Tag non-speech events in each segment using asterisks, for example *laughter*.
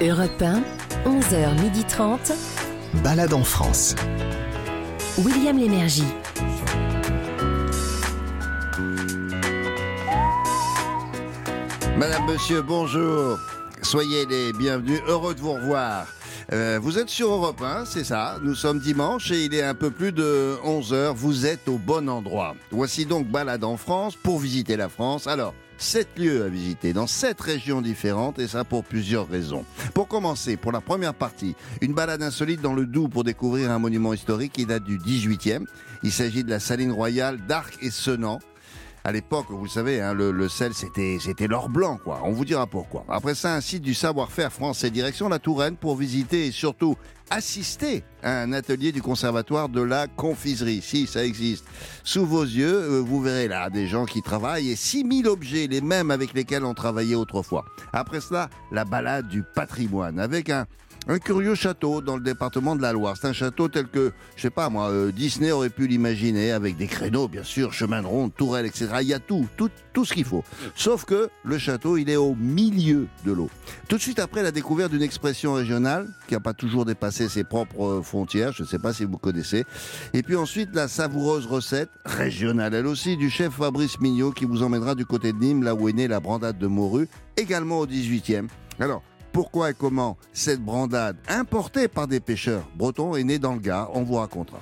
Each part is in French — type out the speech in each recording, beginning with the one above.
Europe 1, 11h30. Balade en France. William Lémergie. Madame, monsieur, bonjour. Soyez les bienvenus. Heureux de vous revoir. Euh, vous êtes sur Europe 1, c'est ça. Nous sommes dimanche et il est un peu plus de 11 heures. Vous êtes au bon endroit. Voici donc Balade en France pour visiter la France. Alors, sept lieux à visiter dans sept régions différentes et ça pour plusieurs raisons. Pour commencer, pour la première partie, une balade insolite dans le Doubs pour découvrir un monument historique qui date du 18e. Il s'agit de la saline royale d'Arc et Senans à l'époque, vous savez, hein, le, le, sel, c'était, c'était l'or blanc, quoi. On vous dira pourquoi. Après ça, un site du savoir-faire français, direction la Touraine, pour visiter et surtout assister à un atelier du conservatoire de la confiserie. Si, ça existe. Sous vos yeux, euh, vous verrez là des gens qui travaillent et 6000 objets, les mêmes avec lesquels on travaillait autrefois. Après cela, la balade du patrimoine, avec un, un curieux château dans le département de la Loire. C'est un château tel que, je sais pas moi, euh, Disney aurait pu l'imaginer, avec des créneaux, bien sûr, chemin de ronde, tourelles, etc. Il y a tout, tout, tout ce qu'il faut. Sauf que le château, il est au milieu de l'eau. Tout de suite après la découverte d'une expression régionale, qui n'a pas toujours dépassé ses propres frontières, je ne sais pas si vous connaissez. Et puis ensuite, la savoureuse recette, régionale elle aussi, du chef Fabrice Mignot, qui vous emmènera du côté de Nîmes, là où est née la brandade de morue, également au 18e. Alors, pourquoi et comment cette brandade importée par des pêcheurs bretons est née dans le Gard On vous racontera.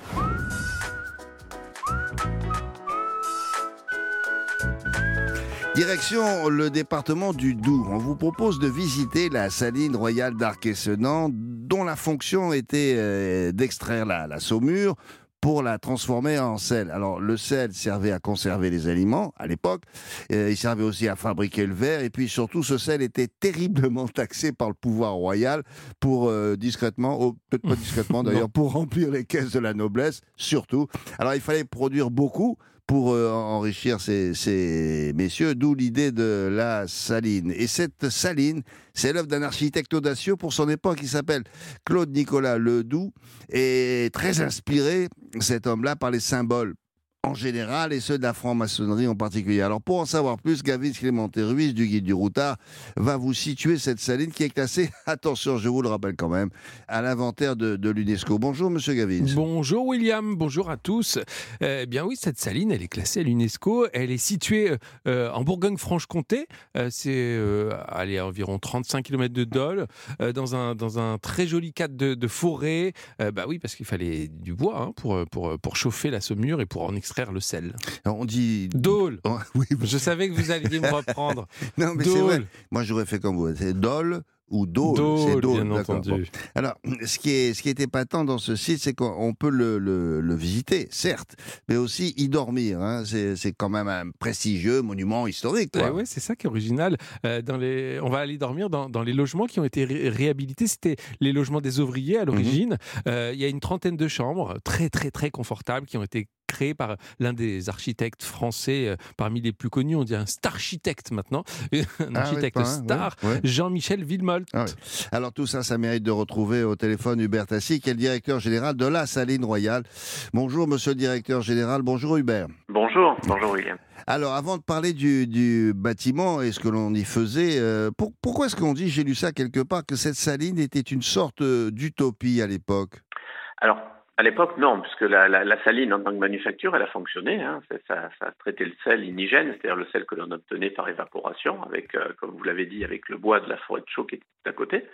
Direction le département du Doubs. On vous propose de visiter la saline royale d'Arc-et-Senans, dont la fonction était euh, d'extraire la saumure pour la transformer en sel. Alors le sel servait à conserver les aliments à l'époque, euh, il servait aussi à fabriquer le verre, et puis surtout ce sel était terriblement *laughs* taxé par le pouvoir royal pour euh, discrètement, oh, peut-être pas discrètement *laughs* d'ailleurs, pour remplir les caisses de la noblesse, surtout. Alors il fallait produire beaucoup pour euh, enrichir ces, ces messieurs, d'où l'idée de la saline. Et cette saline, c'est l'œuvre d'un architecte audacieux pour son époque qui s'appelle Claude Nicolas Ledoux, et très inspiré, cet homme-là, par les symboles en général et ceux de la franc-maçonnerie en particulier. Alors pour en savoir plus, Gavin Clémenté Ruiz du Guide du Routard va vous situer cette saline qui est classée, *laughs* attention je vous le rappelle quand même, à l'inventaire de, l'UNESCO. Bonjour Monsieur Gavin. Bonjour William, bonjour à tous. Eh bien oui, cette saline, elle est classée à l'UNESCO. Elle est située euh, en Bourgogne-Franche-Comté. Euh, c'est euh, à environ 35 km de Dole, dans, un, dans un très joli cadre de, de forêt. bah oui, parce qu'il fallait du bois hein, pour, pour, pour chauffer la saumure et pour en extraire le sel. Alors, on dit... Dole. Oh, *laughs* oui, Je savais que vous alliez me reprendre. *laughs* non mais c'est vrai. Moi j'aurais fait comme vous. C'est Dole ou Dole. Dole, c'est Dole, bien d'accord. entendu. Bon. Alors, ce qui est, ce qui est épatant dans ce site, c'est qu'on peut le, le, le visiter, certes, mais aussi y dormir. Hein. C'est c'est quand même un prestigieux monument historique. Quoi. Eh ouais, c'est ça qui est original. Euh, dans les... On va aller dormir dans, dans les logements qui ont été ré- réhabilités. C'était les logements des ouvriers à l'origine. Euh, Il y a une trentaine de chambres, très très très confortables, qui ont été créées par l'un des architectes français euh, parmi les plus connus. On dit un star-architecte maintenant, *laughs* un Ah architecte star, ouais, ouais. Jean-Michel Villemolte. Ah. Alors tout ça, ça mérite de retrouver au téléphone Hubert Tassi, qui est le directeur général de la Saline Royale. Bonjour Monsieur le directeur général, bonjour Hubert. Bonjour, bonjour William. Alors, avant de parler du, du bâtiment et ce que l'on y faisait, euh, pour- pourquoi est-ce qu'on dit, j'ai lu ça quelque part, que cette saline était une sorte euh, d'utopie à l'époque? Alors, à l'époque, non, puisque la, la, la saline en tant que manufacture, elle a fonctionné. Hein, ça, ça traitait le sel indigène, c'est-à-dire le sel que l'on obtenait par évaporation, avec, euh, comme vous l'avez dit, avec le bois de la forêt de chaux qui était à côté.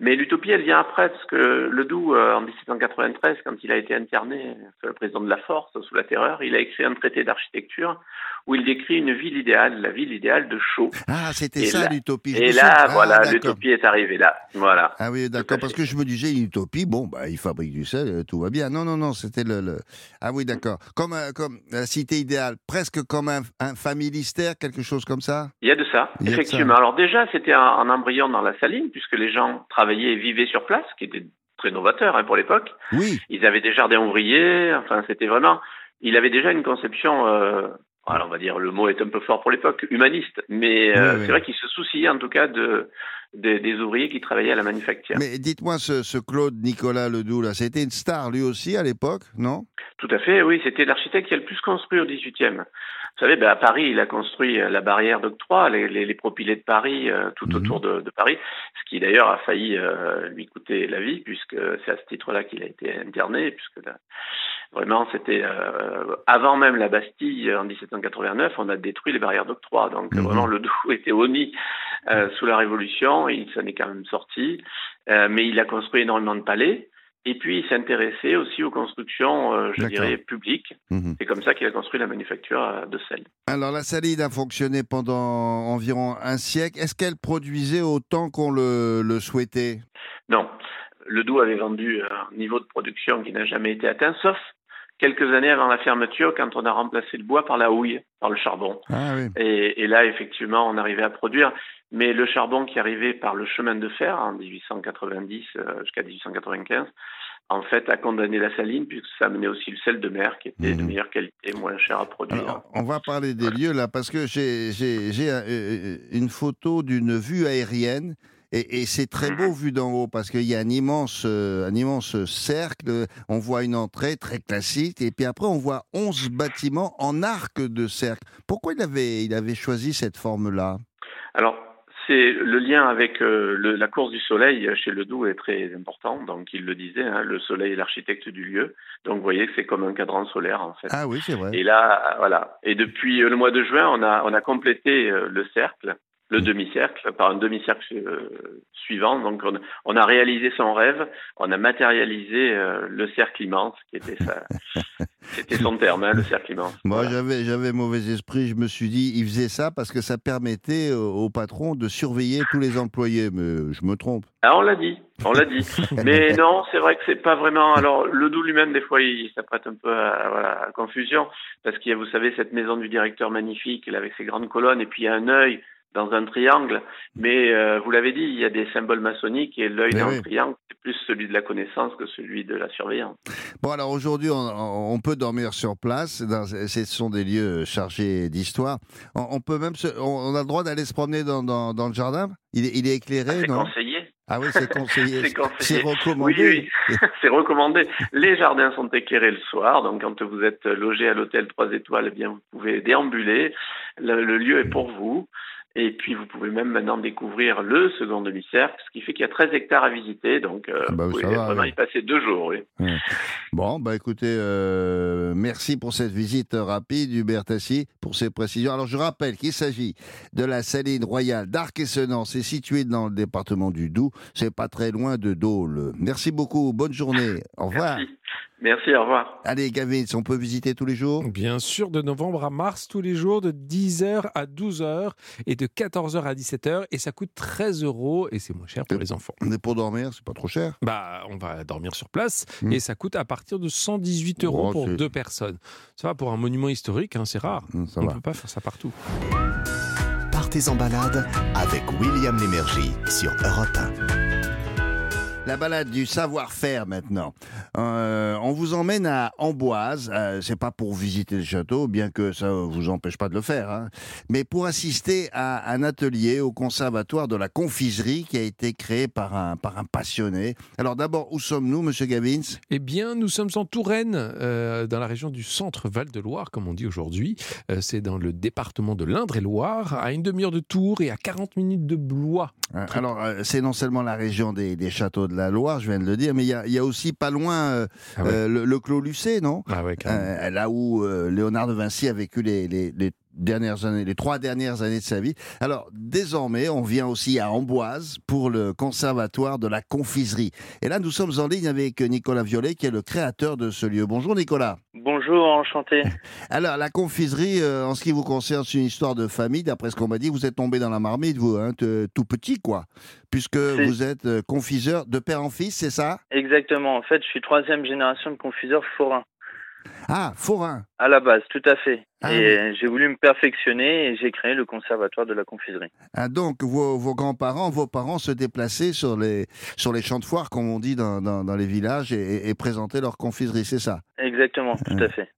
Mais l'utopie, elle vient après, parce que le Doubs, euh, en 1793, quand il a été interné, sous le président de la Force, sous la Terreur, il a écrit un traité d'architecture où il décrit une ville idéale, la ville idéale de Chaux. Ah, c'était ça l'utopie. Et là, Ah, voilà, d'accord. l'utopie est arrivée là. Voilà. Ah oui, Tout d'accord, parce que je me disais, une utopie, bon, bah, il fabrique du sel, euh, tout va bien. Non, non, non, c'était le, le- Ah oui, d'accord. Comme, un- comme la cité idéale, presque comme un, un familistère, quelque chose comme ça? Il y a de ça, Il de effectivement. ça. Alors déjà, c'était un, embryon dans la saline, puisque les gens travaillaient et vivaient sur place, ce qui était très novateur hein, pour l'époque. Oui, Ils avaient des jardins ouvriers, enfin, c'était vraiment... Il avait déjà une conception euh, alors on va dire, le mot est un peu fort pour l'époque, humaniste, mais euh, Oui, c'est vrai qu'il se souciait en tout cas de, des- des ouvriers qui travaillaient à la manufacture. Mais dites-moi, ce, ce Claude Nicolas Ledoux, là, c'était une star lui aussi à l'époque, non? Tout à fait, oui, c'était l'architecte qui a le plus construit au 18e. Vous savez, ben, à Paris, il a construit euh, la barrière d'octroi, les, les, les propylées de Paris, euh, tout Mhm. autour de, de Paris, ce qui d'ailleurs a failli euh, lui coûter la vie, puisque c'est à ce titre-là qu'il a été interné, puisque là, vraiment, c'était euh, avant même la Bastille, en 1789, on a détruit les barrières d'octroi. Donc Mhm. vraiment, le Doubs *laughs* était honni euh, sous la Révolution, et il s'en est quand même sorti, Euh, mais il a construit énormément de palais. Et puis, il s'intéressait aussi aux constructions, euh, je dirais, publiques. Mhm. C'est comme ça qu'il a construit la manufacture de sel. Alors la saline a fonctionné pendant environ un siècle. Est-ce qu'elle produisait autant qu'on le, le souhaitait? Non, le Doubs avait vendu un niveau de production qui n'a jamais été atteint, sauf quelques années avant la fermeture, quand on a remplacé le bois par la houille, par le charbon. Ah oui. Et, et là, effectivement, on arrivait à produire. Mais le charbon qui arrivait par le chemin de fer en 1890 euh, jusqu'à 1895, en fait, a condamné la saline, puisque ça amenait aussi le sel de mer, qui était de Mhm. meilleure qualité, moins cher à produire. Alors, on va parler des lieux là, parce que j'ai, euh, une photo d'une vue aérienne. Et, et c'est très beau vu d'en haut parce qu'il y a un immense, euh, un immense cercle. On voit une entrée très classique et puis après on voit 11 bâtiments en arc de cercle. Pourquoi il avait, il avait choisi cette forme-là? Alors, c'est le lien avec euh, le- la course du soleil chez le Doubs est très important. Donc, il le disait, hein, le soleil est l'architecte du lieu. Donc, vous voyez que c'est comme un cadran solaire, en fait. Ah oui, c'est vrai. Et là, voilà. Et depuis le mois de juin, on a, on a complété euh, le cercle, le Mm. demi-cercle, par un demi-cercle euh, suivant. Donc, on, on a réalisé son rêve. On a matérialisé euh, le cercle immense, qui était sa, *laughs* son terme, hein, le cercle immense. Moi, Voilà. j'avais, j'avais mauvais esprit. Je me suis dit, il faisait ça parce que ça permettait au patron de surveiller tous les employés. Mais je me trompe. Ah, on l'a dit, on l'a dit. *laughs* Mais non, c'est vrai que c'est pas vraiment. Alors, le doux lui-même, des fois, il s'apprête un peu à, voilà, à confusion, parce qu'il y a, vous savez, cette maison du directeur magnifique, là, avec ses grandes colonnes, et puis il y a un œil dans un triangle. Mais euh, vous l'avez dit, il y a des symboles maçonniques, et l'œil dans oui. le triangle, c'est plus celui de la connaissance que celui de la surveillance. Bon, alors aujourd'hui, on, on peut dormir sur place. Dans- ce sont des lieux chargés d'histoire. On, on peut même, se- on, on a le droit d'aller se promener dans, dans, dans le jardin? Il est, il est éclairé, non? conseillé. Ah oui, c'est conseillé. *laughs* C'est recommandé. Oui, *laughs* c'est recommandé. Les jardins sont éclairés le soir, donc quand vous êtes logé à l'hôtel 3 étoiles, eh bien vous pouvez déambuler. Le, le lieu est pour vous. Et puis vous pouvez même maintenant découvrir le second demi-cercle, ce qui fait qu'il y a 13 hectares à visiter, donc euh, Ah bah, vous pouvez va, vraiment oui. y passer deux jours. Oui. Bon, bah écoutez, euh, merci pour cette visite rapide, Hubert Tassi, pour ces précisions. Alors je rappelle qu'il s'agit de la saline royale d'Arc-et-Senans. C'est situé dans le département du Doubs. C'est pas très loin de Dole. Merci beaucoup. Bonne journée. Au revoir. Merci. Merci, au revoir. Allez, Gavin, on peut visiter tous les jours? Bien sûr, de novembre à mars, tous les jours, de 10h à 12h et de 14h à 17h. Et ça coûte 13 euros et c'est moins cher pour les enfants. Mais pour dormir, c'est pas trop cher. Bah, on va dormir sur place Hmm. et ça coûte à partir de 118 euros Oh, pour deux personnes. Ça va pour un monument historique, hein, c'est rare. Ça on ne peut pas faire ça partout. Partez en balade avec William Lémergie sur Europe 1. La balade du savoir-faire maintenant. Euh, on vous emmène à Amboise. Euh, c'est pas pour visiter le château, bien que ça vous empêche pas de le faire, hein. mais pour assister à un atelier au conservatoire de la confiserie qui a été créé par un, par un passionné. Alors d'abord, où sommes-nous, Monsieur Gavins? Eh bien, nous sommes en Touraine, euh, dans la région du centre Val-de-Loire, comme on dit aujourd'hui. C'est dans le département de l'Indre-et-Loire, à une demi-heure de Tours et à 40 minutes de Blois. Alors, c'est non seulement la région des, des châteaux de la Loire, je viens de le dire, mais il y a, il y a aussi pas loin euh, Ah ouais. euh, le, le Clos Lucé, non? Ah ouais. Euh, là où Léonard de Vinci a vécu les, les- les dernières années, les trois dernières années de sa vie. Alors désormais, on vient aussi à Amboise pour le conservatoire de la confiserie. Et là, nous sommes en ligne avec Nicolas Violet, qui est le créateur de ce lieu. Bonjour Nicolas. Bonjour, enchanté. *laughs* Alors la confiserie, euh, en ce qui vous concerne, c'est une histoire de famille. D'après ce qu'on m'a dit, vous êtes tombé dans la marmite, vous, hein, tout petit, quoi, puisque vous êtes euh, confiseur de père en fils, c'est ça? Exactement. En fait, je suis troisième génération de confiseurs forains. Ah, forain. À la base, tout à fait. Ah et j'ai voulu me perfectionner et j'ai créé le conservatoire de la confiserie. Ah, donc, vos, vos grands-parents, vos parents se déplaçaient sur les, sur les champs de foire, comme on dit dans, dans, dans les villages, et, et présentaient leur confiserie, c'est ça? Exactement, tout à fait.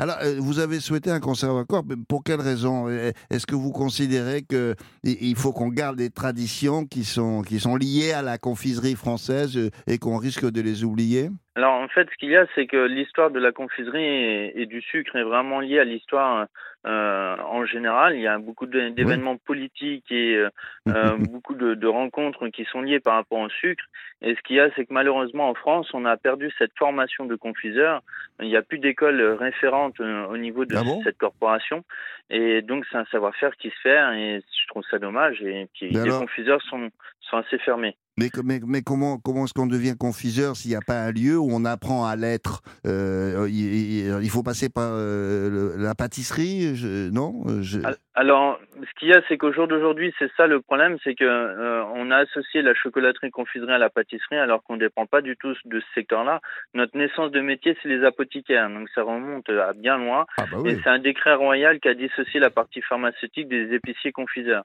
Alors, euh, vous avez souhaité un conservatoire, mais pour quelle raison? Euh, Est-ce que vous considérez que i- il faut qu'on garde des traditions qui sont, qui sont liées à la confiserie française euh, et qu'on risque de les oublier? Alors en fait, ce qu'il y a, c'est que l'histoire de la confiserie et, et du sucre est vraiment liée à l'histoire euh, en général. Il y a beaucoup d'événements politiques et euh, *laughs* euh, beaucoup de, de rencontres qui sont liées par rapport au sucre. Et ce qu'il y a, c'est que malheureusement en France, on a perdu cette formation de confiseur. Il n'y a plus d'école référente euh, au niveau de Ah bon? cette corporation. Et donc c'est un savoir-faire qui se perd et je trouve ça dommage. Et puis Mais les confiseurs sont, sont assez fermés. Mais, que- mais, mais comment, comment est-ce qu'on devient confiseur s'il n'y a pas un lieu où on apprend à l'être Euh, il, faut passer par euh, la pâtisserie je- Non je- Alors, ce qu'il y a, c'est qu'au jour d'aujourd'hui, c'est ça le problème, c'est que euh, on a associé la chocolaterie confiserie à la pâtisserie, alors qu'on ne dépend pas du tout de ce secteur-là. Notre naissance de métier, c'est les apothicaires, donc ça remonte à bien loin. Ah bah Et c'est un décret royal qui a dissocié la partie pharmaceutique des épiciers confiseurs.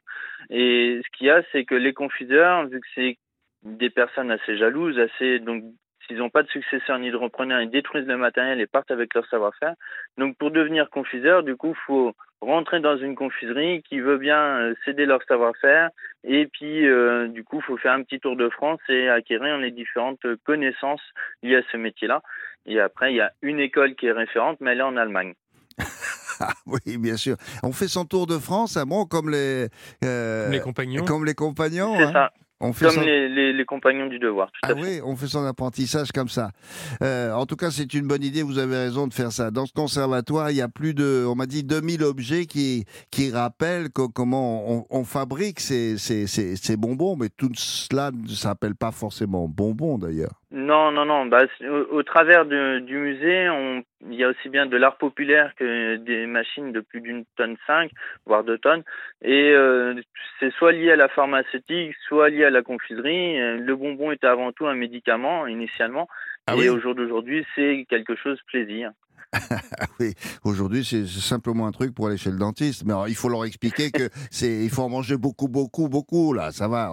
Et ce qu'il y a, c'est que les confiseurs, vu que c'est des personnes assez jalouses, assez donc s'ils n'ont pas de successeur ni de repreneur, ils détruisent le matériel et partent avec leur savoir-faire. Donc pour devenir confiseur, du coup, faut rentrer dans une confiserie qui veut bien euh, céder leur savoir-faire et puis euh, du coup, faut faire un petit tour de France et acquérir les différentes connaissances liées à ce métier-là. Et après, il y a une école qui est référente, mais elle est en Allemagne. *laughs* Ah oui, bien sûr. On fait son tour de France, ah bon, comme les, euh, Comme les compagnons. comme les compagnons. C'est hein. ça, On fait comme son- les, les, les compagnons du devoir. Tout Ah à fait. oui, on fait son apprentissage comme ça. Euh, en tout cas, c'est une bonne idée, vous avez raison de faire ça. Dans ce conservatoire, il y a plus de, on m'a dit, 2000 objets qui, qui rappellent co- comment on, on fabrique ces, ces, ces, ces bonbons, mais tout cela ne s'appelle pas forcément bonbons d'ailleurs. Non, non, non. Bah, au, au travers de- du musée, on, il y a aussi bien de l'art populaire que des machines de plus d'une tonne 5, voire deux tonnes. Et euh, c'est soit lié à la pharmaceutique, soit lié à la confiserie. Le bonbon était avant tout un médicament initialement. Ah et oui? au jour d'aujourd'hui, c'est quelque chose de plaisir. *laughs* Oui, aujourd'hui, c'est simplement un truc pour aller chez le dentiste. Mais alors, il faut leur expliquer que *laughs* c'est, il faut en manger beaucoup, beaucoup, beaucoup, là, ça va.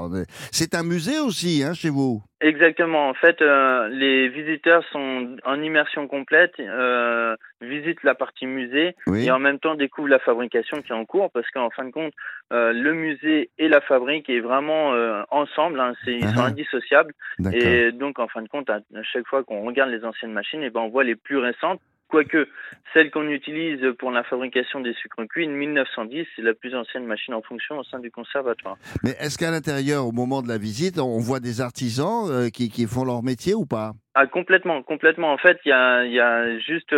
C'est un musée aussi, hein, chez vous? Exactement. En fait, euh, les visiteurs sont en immersion complète, euh, visitent la partie musée Oui. et en même temps découvrent la fabrication qui est en cours parce qu'en fin de compte, euh, le musée et la fabrique est vraiment euh, ensemble. Hein, c'est, ils sont Ah ah. indissociables. Et donc, en fin de compte, à, à chaque fois qu'on regarde les anciennes machines, et ben, on voit les plus récentes. Quoique celle qu'on utilise pour la fabrication des sucres cuits, une 1910, c'est la plus ancienne machine en fonction au sein du conservatoire. Mais est-ce qu'à l'intérieur, au moment de la visite, on voit des artisans euh, qui, qui font leur métier ou pas? Ah, complètement, complètement. En fait, il y a, il y a juste,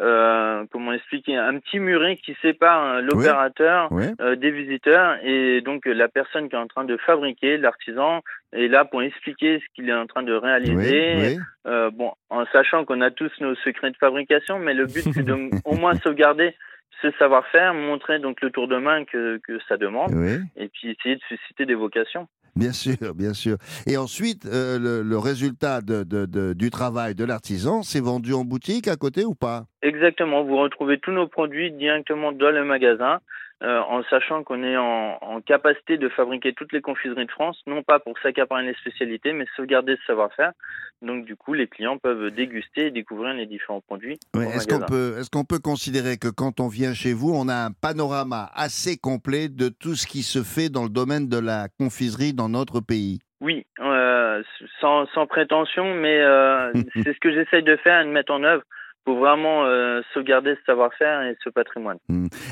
euh, comment expliquer, un petit muret qui sépare euh, l'opérateur Oui. euh, des visiteurs et donc euh, la personne qui est en train de fabriquer, l'artisan, est là pour expliquer ce qu'il est en train de réaliser. Oui. Euh, bon, en sachant qu'on a tous nos secrets de fabrication, mais le but c'est de au moins *laughs* sauvegarder ce savoir-faire, montrer donc le tour de main que, que ça demande, et puis essayer de susciter des vocations. Bien sûr, bien sûr. Et ensuite, euh, le, résultat du travail de l'artisan, c'est vendu en boutique à côté ou pas? Exactement, vous retrouvez tous nos produits directement dans le magasin, euh, en sachant qu'on est en, en capacité de fabriquer toutes les confiseries de France, non pas pour s'accaparer les spécialités, mais sauvegarder ce savoir-faire. Donc du coup, les clients peuvent déguster et découvrir les différents produits. Est-ce qu'on peut, qu'on peut considérer que quand on vient chez vous, on a un panorama assez complet de tout ce qui se fait dans le domaine de la confiserie dans notre pays? Oui, euh, sans, sans prétention, mais euh, *laughs* c'est ce que j'essaye de faire et de mettre en œuvre vraiment euh, sauvegarder ce savoir-faire et ce patrimoine.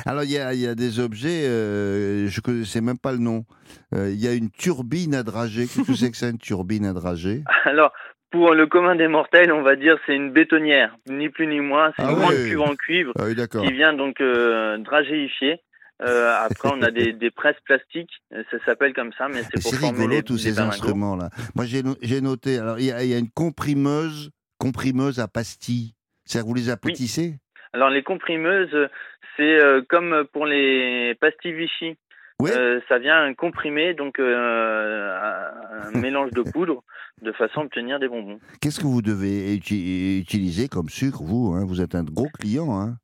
Alors, il y a, il y a des objets, euh, je ne connaissais même pas le nom. Euh, Il y a une turbine à drager. Qu'est-ce que c'est que ça, une turbine à drager? Alors, pour le commun des mortels, on va dire c'est une bétonnière, ni plus ni moins. C'est Ah une grande cuve en cuivre Ah oui, qui vient donc dragéifier. Euh, après, on a des, des presses plastiques, ça s'appelle comme ça, mais c'est pour former rigolo les, tous les ces instruments-là. Moi, j'ai no- j'ai noté. Alors, il y, a- il y a une comprimeuse, comprimeuse à pastilles. C'est-à-dire que vous les aplatissez Alors les comprimeuses, c'est euh, comme pour les pastilles Vichy. Oui. euh, ça vient comprimer donc euh, un, un mélange de *laughs* poudre de façon à obtenir des bonbons. Qu'est-ce que vous devez uti- utiliser comme sucre, vous hein? Vous êtes un gros client. Hein?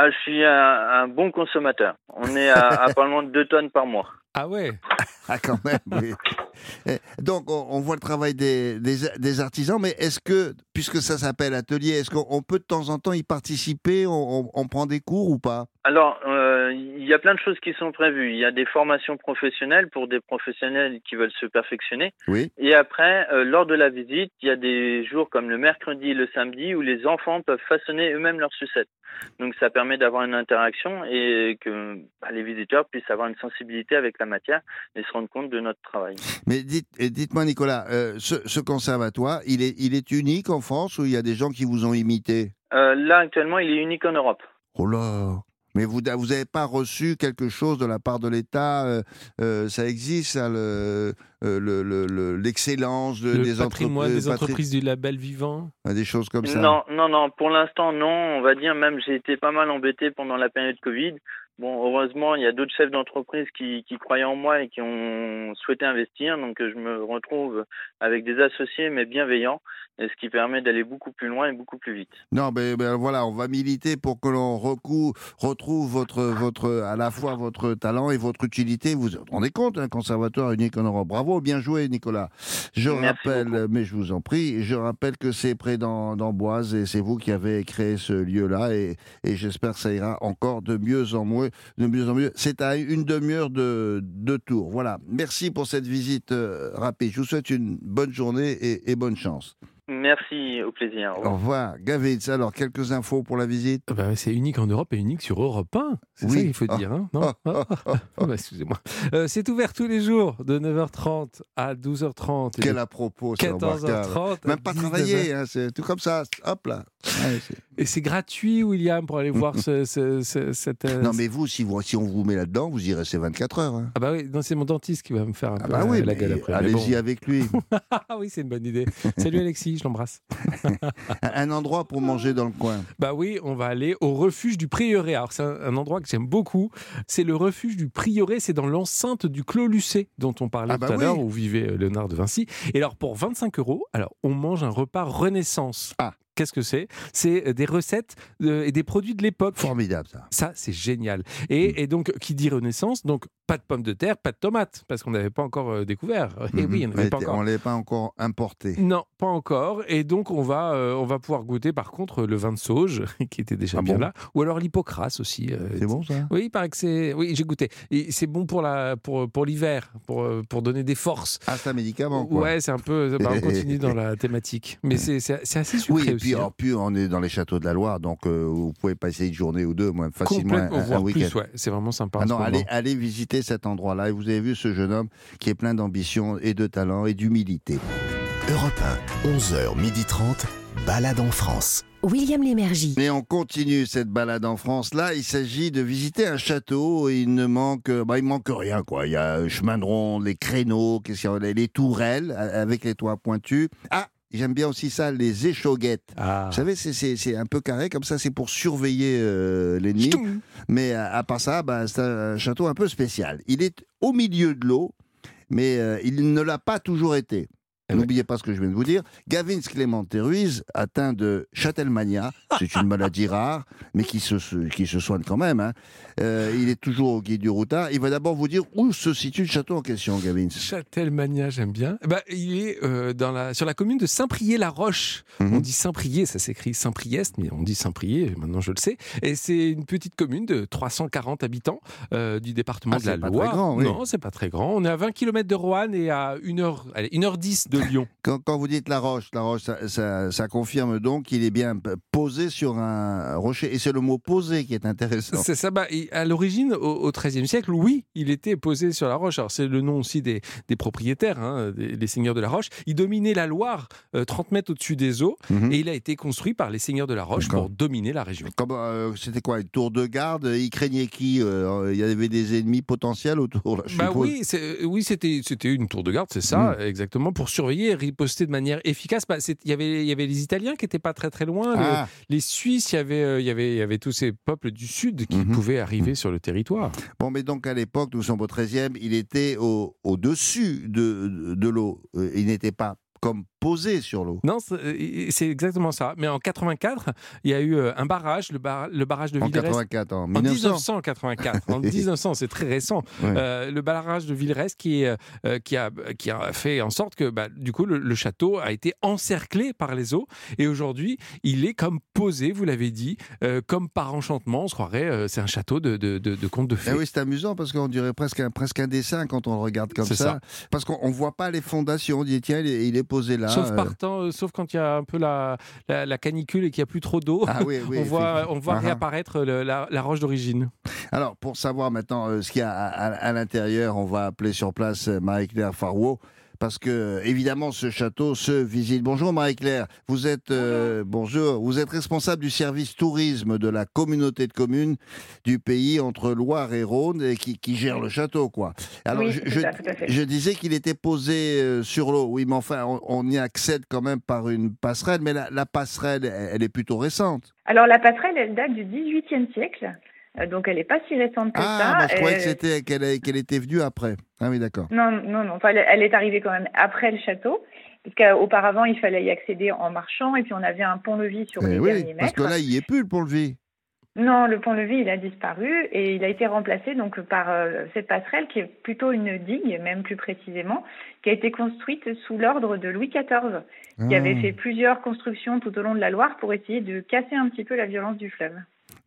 Ah, je suis un, un bon consommateur. On est à, à pas loin de 2 tonnes par mois. *laughs* Ah ouais ah, quand même, oui. *laughs* Donc, on, on voit le travail des, des, des artisans, mais est-ce que, puisque ça s'appelle atelier, est-ce qu'on on peut de temps en temps y participer on, on- on prend des cours ou pas? Alors, euh, y a plein de choses qui sont prévues. Il y a des formations professionnelles pour des professionnels qui veulent se perfectionner. Oui. Et après, euh, lors de la visite, il y a des jours comme le mercredi et le samedi où les enfants peuvent façonner eux-mêmes leurs sucettes. Donc, ça permet d'avoir une interaction et que bah, les visiteurs puissent avoir une sensibilité avec la matière et se rendre compte de notre travail. Mais dites, dites-moi, Nicolas, euh, ce, ce conservatoire, il est, il est unique en France ou il y a des gens qui vous ont imité? Euh, là, actuellement, il est unique en Europe. Oh là mais vous vous n'avez pas reçu quelque chose de la part de l'État euh, euh, Ça existe, ça, le, euh, le- le- le- l'excellence de- Le des patrimoine entreprises, des entreprises du label vivant des choses comme ça. Non, non, non. Pour l'instant, non. On va dire même j'ai été pas mal embêté pendant la période Covid. Bon, heureusement, il y a d'autres chefs d'entreprise qui, qui croyaient en moi et qui ont souhaité investir. Donc, je me retrouve avec des associés, mais bienveillants, et ce qui permet d'aller beaucoup plus loin et beaucoup plus vite. Non, mais, mais voilà, on va militer pour que l'on retrouve votre, votre, à la fois votre talent et votre utilité. Vous vous rendez compte, un conservatoire unique en Europe. Bravo, bien joué, Nicolas. Je Merci rappelle, beaucoup. mais je vous en prie, je rappelle que c'est près d'Am- d'Amboise et c'est vous qui avez créé ce lieu-là et, et j'espère que ça ira encore de mieux en mieux. De mieux en mieux. C'est à une demi-heure de, de tour. Voilà. Merci pour cette visite euh, rapide. Je vous souhaite une bonne journée et, et bonne chance. Merci, au plaisir. Au revoir. Au revoir. Gavitz, alors quelques infos pour la visite Ah bah, C'est unique en Europe et unique sur Europe 1. C'est Oui. ça qu'il faut dire. Hein non *laughs* Ah, ah, ah, bah, Excusez-moi. Euh, c'est ouvert tous les jours de 9h30 à 12h30. et Quel à propos, c'est remarquable. 14h30. à Même pas 19h. travailler, hein, c'est tout comme ça. Hop là. C'est- Et c'est gratuit, William, pour aller voir ce, ce- ce- cette. euh, non, mais vous si, vous, si on vous met là-dedans, vous y restez 24 heures. hein. Ah bah oui, non, c'est mon dentiste qui va me faire un Ah peu bah la, oui, la gueule après. Allez-y bon. avec lui. *laughs* Ah oui, c'est une bonne idée. Salut Alexis, je l'embrasse. un endroit pour manger dans le coin. Bah oui, on va aller au refuge du Prieuré. Alors c'est un, un endroit que j'aime beaucoup. C'est le refuge du Prieuré. C'est dans l'enceinte du Clos Lucé dont on parlait Ah bah tout à oui. l'heure où vivait euh, Léonard de Vinci. Et alors pour 25 euros, alors on mange un repas Renaissance. Ah. Qu'est-ce que c'est? C'est euh, des recettes euh, et des produits de l'époque. Formidable ça. Ça, c'est génial. Et, et donc, qui dit Renaissance, donc pas de pommes de terre, pas de tomates, parce qu'on n'avait pas encore euh, découvert. *laughs* Et oui, on Mhm. n'avait pas Mais encore. On l'avait pas encore importé. Non, pas encore. Et donc, on va, euh, on va pouvoir goûter, par contre, le vin de sauge, *laughs* qui était déjà Ah bien bon là. Ou alors l'hypocrase aussi. euh, C'est bon ça? Oui, il paraît que c'est. Oui, j'ai goûté. Et c'est bon pour la, pour, pour l'hiver, pour, pour donner des forces. Ah, c'est un médicament quoi. Ouais, c'est un peu. bah, on continue dans la *laughs* thématique. Mais c'est assez sucré Oui, et aussi. puis, hein. en plus, on est dans les châteaux de la Loire, donc euh, vous pouvez passer une journée ou deux, moins facilement un, week-end. plus, ouais. C'est vraiment sympa. Ah non, allez, allez visiter cet endroit-là et vous avez vu ce jeune homme qui est plein d'ambition et de talent et d'humilité. Europe 1, 11h30, balade en France. William Lémergie. Mais on continue cette balade en France. Là, il s'agit de visiter un château et il ne manque, bah, il manque rien quoi. Il y a un chemin de ronde, les créneaux, les- les tourelles euh, avec les toits pointus. Ah, j'aime bien aussi ça, les échauguettes. Ah. Vous savez, c'est- c'est c'est un peu carré comme ça, c'est pour surveiller euh, l'ennemi. Mais à, à part ça, bah, c'est un château un peu spécial. Il est au milieu de l'eau, mais euh, il ne l'a pas toujours été. Eh. N'oubliez pas ce que je viens de vous dire. Gavin Clémente Ruiz, atteint de Châtelmania, *laughs* c'est une maladie rare, mais qui se, qui se soigne quand même. hein. Euh, il est toujours au guide du routard. Il va d'abord vous dire où se situe le château en question, Gavin. Châtelmania, j'aime bien. Bah, il est euh, dans la, sur la commune de Saint-Priest-la-Roche. Mhm. On dit Saint-Priest, ça s'écrit Saint-Priest, mais on dit Saint-Priest, maintenant je le sais. Et c'est une petite commune de 340 habitants euh, du département Ah, de la c'est pas Loire. très grand, oui. Non, c'est pas très grand. On est à 20 km de Roanne et à 1h, allez, 1h10 de Lyon. *laughs* Quand, quand vous dites la roche, la roche, ça, ça- ça confirme donc qu'il est bien posé sur un rocher. Et c'est le mot posé qui est intéressant. C'est ça. Bah, à l'origine, au XIIIe siècle, oui, il était posé sur la roche. Alors c'est le nom aussi des, des propriétaires, hein, des, des seigneurs de la roche. Il dominait la Loire, euh, 30 mètres au-dessus des eaux, Mhm. et il a été construit par les seigneurs de la roche pour dominer la région. Euh, C'était quoi Une tour de garde? Il craignait qui Euh, Il y avait des ennemis potentiels autour là, je Bah suppose? oui, oui, c'était c'était une tour de garde, c'est ça, Mm. exactement, pour surveiller et riposter de manière efficace. Bah, il y avait il y avait les Italiens qui étaient pas très très loin, le- Ah. les Suisses, il y avait, euh, y avait, il y avait tous ces peuples du Sud qui Mhm. pouvaient arriver sur le territoire. Bon, mais donc à l'époque, nous sommes au 13e, il était au- au-dessus de, de l'eau. Euh, Il n'était pas comme posé sur l'eau. Non, c'est euh, exactement ça. Mais en 84, il y a eu euh, un barrage, le, bar- le barrage de En Villerest. 84, en En 1900. 1984, en *laughs* 1900, c'est très récent. Ouais. Euh, le barrage de Villerest qui, euh, a, qui a fait en sorte que, bah, du coup, le, le château a été encerclé par les eaux. Et aujourd'hui, il est comme posé, vous l'avez dit, euh, comme par enchantement. On se croirait, c'est un château de, de, de, de contes de fées. Eh oui, c'est amusant parce qu'on dirait presque un, presque un dessin quand on le regarde comme ça. Parce qu'on ne voit pas les fondations. On dit, tiens, il est, il est posé là. Sauf, euh. partant, euh, sauf quand il y a un peu la, la, la canicule et qu'il n'y a plus trop d'eau. Ah oui, oui, *laughs* on voit, effectivement. on voit Ah ah. réapparaître le- la, la roche d'origine. Alors, pour savoir maintenant euh, ce qu'il y a à, à- à l'intérieur, on va appeler sur place Marie-Claire Farwo. Parce que, évidemment, ce château se visite. Bonjour Marie-Claire, vous êtes euh, bonjour, vous êtes responsable du service tourisme de la communauté de communes du pays entre Loire et Rhône et qui, qui gère le château, quoi. Alors, Oui, je, ça, disais qu'il était posé euh, sur l'eau. Oui, mais enfin, on, on y accède quand même par une passerelle, mais la, la passerelle, elle, elle est plutôt récente. Alors la passerelle, elle date du XVIIIe siècle, donc elle n'est pas si récente que Ah, ça. moi, je croyais que Euh, c'était qu'elle qu'elle était venue après. Ah oui, d'accord. Non, non, non. Enfin, elle, est arrivée quand même après le château, parce qu'auparavant, il fallait y accéder en marchant, et puis on avait un pont-levis sur Eh les oui, derniers parce mètres. que là, il n'y est plus le pont-levis. Non, le pont-levis, il a disparu, et il a été remplacé donc par euh, cette passerelle qui est plutôt une digue, même plus précisément, qui a été construite sous l'ordre de Louis XIV, qui Ah, avait fait plusieurs constructions tout au long de la Loire pour essayer de casser un petit peu la violence du fleuve.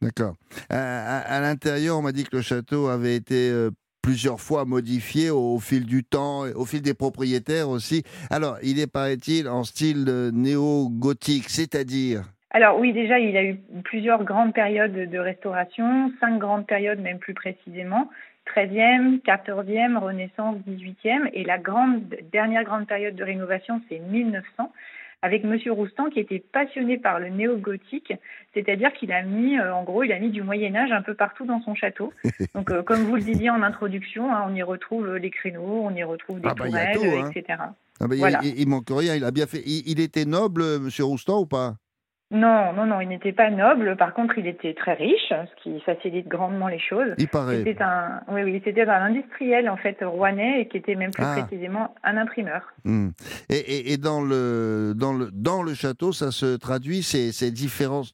D'accord. À, l'intérieur, on m'a dit que le château avait été euh, plusieurs fois modifié au, fil du temps, au fil des propriétaires aussi. Alors, il est, paraît-il, en style euh, néo-gothique, c'est-à-dire? Alors oui, déjà, il a eu plusieurs grandes périodes de restauration, cinq grandes périodes même plus précisément, 13e, 14e, Renaissance, 18e, et la grande, dernière grande période de rénovation, c'est 1900, avec Monsieur Roustan qui était passionné par le néo-gothique, c'est-à-dire qu'il a mis, euh, en gros, il a mis du Moyen Âge un peu partout dans son château. *laughs* Donc, euh, comme vous le disiez en introduction, hein, on y retrouve euh, les créneaux, on y retrouve des Ah bah, tourelles, tout, hein. etc. Ah ben, il- Voilà. il, il manque rien, il a bien fait. Il, il était noble, Monsieur Roustan, ou pas? Non, non, non, il n'était pas noble. Par contre, il était très riche, ce qui facilite grandement les choses. Il paraît. C'était un, oui, oui, c'était un industriel en fait rouennais et qui était même plus Ah. précisément un imprimeur. Hmm. Et, et- et dans, le, dans, le, dans le château, ça se traduit, ces, ces différences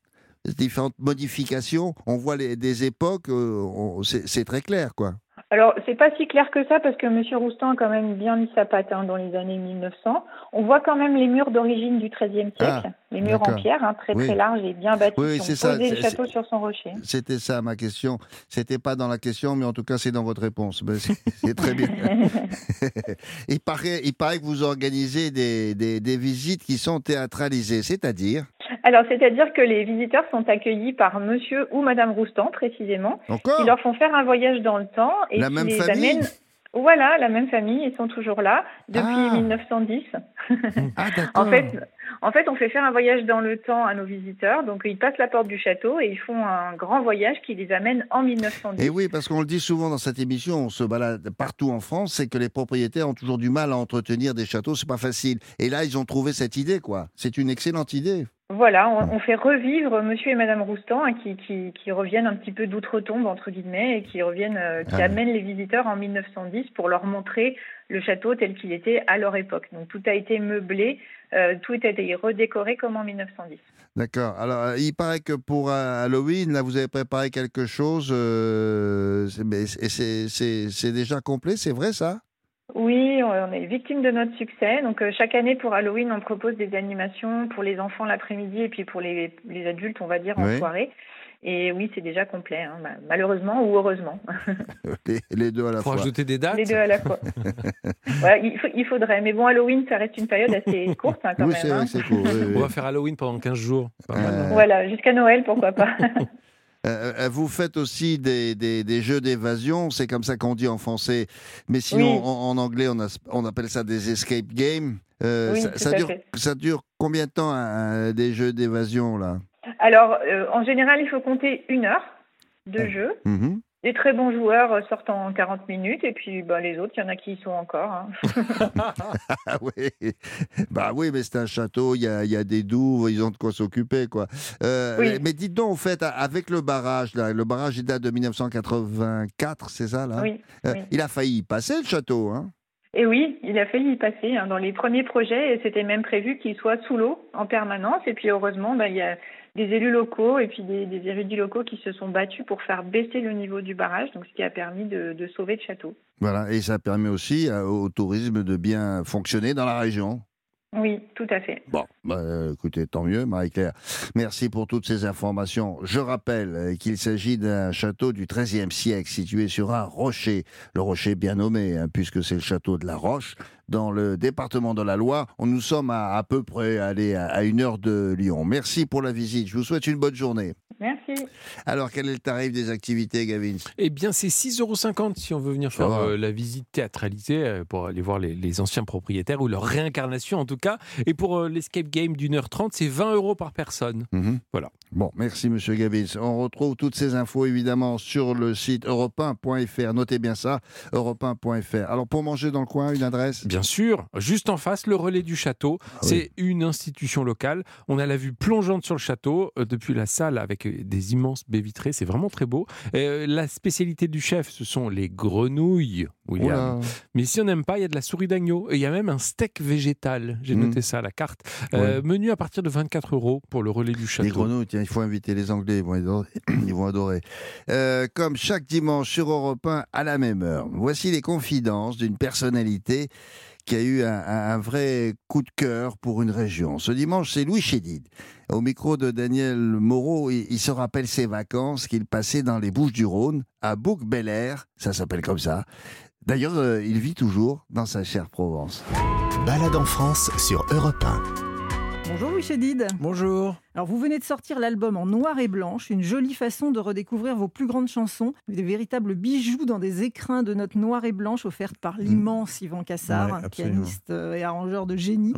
différentes modifications, on voit les, des époques, euh, c'est très clair, quoi. Alors, c'est pas si clair que ça parce que Monsieur Roustan a quand même bien mis sa patte hein, dans les années 1900. On voit quand même les murs d'origine du XIIIe siècle, Ah, les murs en pierre, hein, très Oui. très larges et bien bâtis, Oui, c'est ça, le château sur son rocher. C'était ça ma question. C'était pas dans la question, mais en tout cas, c'est dans votre réponse. Ben, c'est c'est très bien. *laughs* il, paraît, il paraît que vous organisez des, des, des visites qui sont théâtralisées, c'est-à-dire? Alors, c'est-à-dire que les visiteurs sont accueillis par Monsieur ou Madame Roustan précisément. Encore Ils leur font faire un voyage dans le temps et La même les famille amènent. Voilà, la même famille, ils sont toujours là depuis Ah. 1910. *laughs* Ah, d'accord. En fait, en fait, on fait faire un voyage dans le temps à nos visiteurs. Donc, ils passent la porte du château et ils font un grand voyage qui les amène en 1910. Et oui, parce qu'on le dit souvent dans cette émission, on se balade partout en France, c'est que les propriétaires ont toujours du mal à entretenir des châteaux, c'est pas facile. Et là, ils ont trouvé cette idée, quoi. C'est une excellente idée. Voilà, on, on fait revivre Monsieur et Madame Roustan hein, qui, qui, qui reviennent un petit peu d'outre-tombe entre guillemets et qui reviennent, euh, qui Ah. amènent les visiteurs en 1910 pour leur montrer le château tel qu'il était à leur époque. Donc tout a été meublé, euh, tout a été redécoré comme en 1910. D'accord. Alors, euh, il paraît que pour Halloween, là, vous avez préparé quelque chose. euh, c'est- c'est déjà complet, c'est vrai ça? Oui, on est victime de notre succès. Donc euh, chaque année pour Halloween, on propose des animations pour les enfants l'après-midi et puis pour les, les adultes, on va dire, en Oui. soirée. Et oui, c'est déjà complet, hein, ma- malheureusement ou heureusement. *laughs* les, les deux à la Faut fois. rajouter des dates. Les deux à la fois. *laughs* Voilà, il, faut- il faudrait. Mais bon, Halloween, ça reste une période assez courte hein, quand Oui, même. c'est vrai hein. oui, oui. On va faire Halloween pendant 15 jours. Pas Euh, Voilà, jusqu'à Noël, pourquoi pas. *laughs* Euh, euh, vous faites aussi des, des- des jeux d'évasion, c'est comme ça qu'on dit en français. Mais sinon, Oui. en, en anglais, on, a- on appelle ça des escape games. Euh, Oui, ça, dure, fait. ça dure combien de temps des jeux d'évasion là? Alors, en général, il faut compter une heure de Ah. jeu. Mhm. Des très bons joueurs euh, sortent en 40 minutes et puis bah, les autres, il y en a qui y sont encore. hein. Ah *laughs* *laughs* oui, bah oui, mais c'est un château, il y a, il y a des douves, ils ont de quoi s'occuper, quoi. Euh, Oui. Mais dites donc, en fait, avec le barrage, là, le barrage il date de 1984, c'est ça, là? Oui, Euh, oui. Il a failli y passer, le château, hein? Et oui, il a failli y passer hein, dans les premiers projets et c'était même prévu qu'il soit sous l'eau en permanence. Et puis heureusement, bah, il y a des élus locaux et puis des, érudits locaux qui se sont battus pour faire baisser le niveau du barrage, donc ce qui a permis de, de sauver le château. Voilà, et ça permet aussi euh, au tourisme de bien fonctionner dans la région. Oui, tout à fait. Bon, bah, écoutez, tant mieux, Marie-Claire. Merci pour toutes ces informations. Je rappelle euh, qu'il s'agit d'un château du XIIIe siècle situé sur un rocher. Le rocher bien nommé, hein, puisque c'est le château de la Roche, dans le département de la Loire. Nous sommes à, peu près allez, à une heure de Lyon. Merci pour la visite. Je vous souhaite une bonne journée. Alors, quel est le tarif des activités, Gavin? Eh bien, c'est 6,50 euros si on veut venir faire euh, la visite théâtralisée euh, pour aller voir les, les anciens propriétaires ou leur réincarnation en tout cas. Et pour euh, l'escape game d'une heure trente, c'est 20 euros par personne. Mhm. Voilà. Bon, merci Monsieur Gavin. On retrouve toutes ces infos évidemment sur le site europe1.fr. Notez bien ça, europe1.fr. Alors pour manger dans le coin, une adresse? Bien sûr, juste en face, le relais du château. Ah c'est une institution locale. On a la vue plongeante sur le château depuis la salle avec euh, des immenses baies vitrées. C'est vraiment très beau. Euh, la spécialité du chef, ce sont les grenouilles, William. Mais si on n'aime pas, il y a de la souris d'agneau. Il y a même un steak végétal. J'ai Mhm. noté ça à la carte. Euh, Menu à partir de 24 euros pour le relais du château. Les grenouilles, tiens, il faut inviter les Anglais, ils vont adorer. *clears throat* Ils vont adorer. Euh, comme chaque dimanche sur Europe 1 à la même heure, voici les confidences d'une personnalité qui a eu un, vrai coup de cœur pour une région. Ce dimanche, c'est Louis Chédid. Au micro de Daniel Moreau, il, il se rappelle ses vacances qu'il passait dans les Bouches du Rhône, à Bouc-Bel-Air, ça s'appelle comme ça. D'ailleurs, euh, il vit toujours dans sa chère Provence. Balade en France sur Europe 1. Bonjour Louis Chédid. Bonjour. Alors vous venez de sortir l'album en noir et blanche, une jolie façon de redécouvrir vos plus grandes chansons, des véritables bijoux dans des écrins de notes noires et blanches offertes par l'immense Yvan Cassard, Mm. Ouais, pianiste euh, et arrangeur de génie.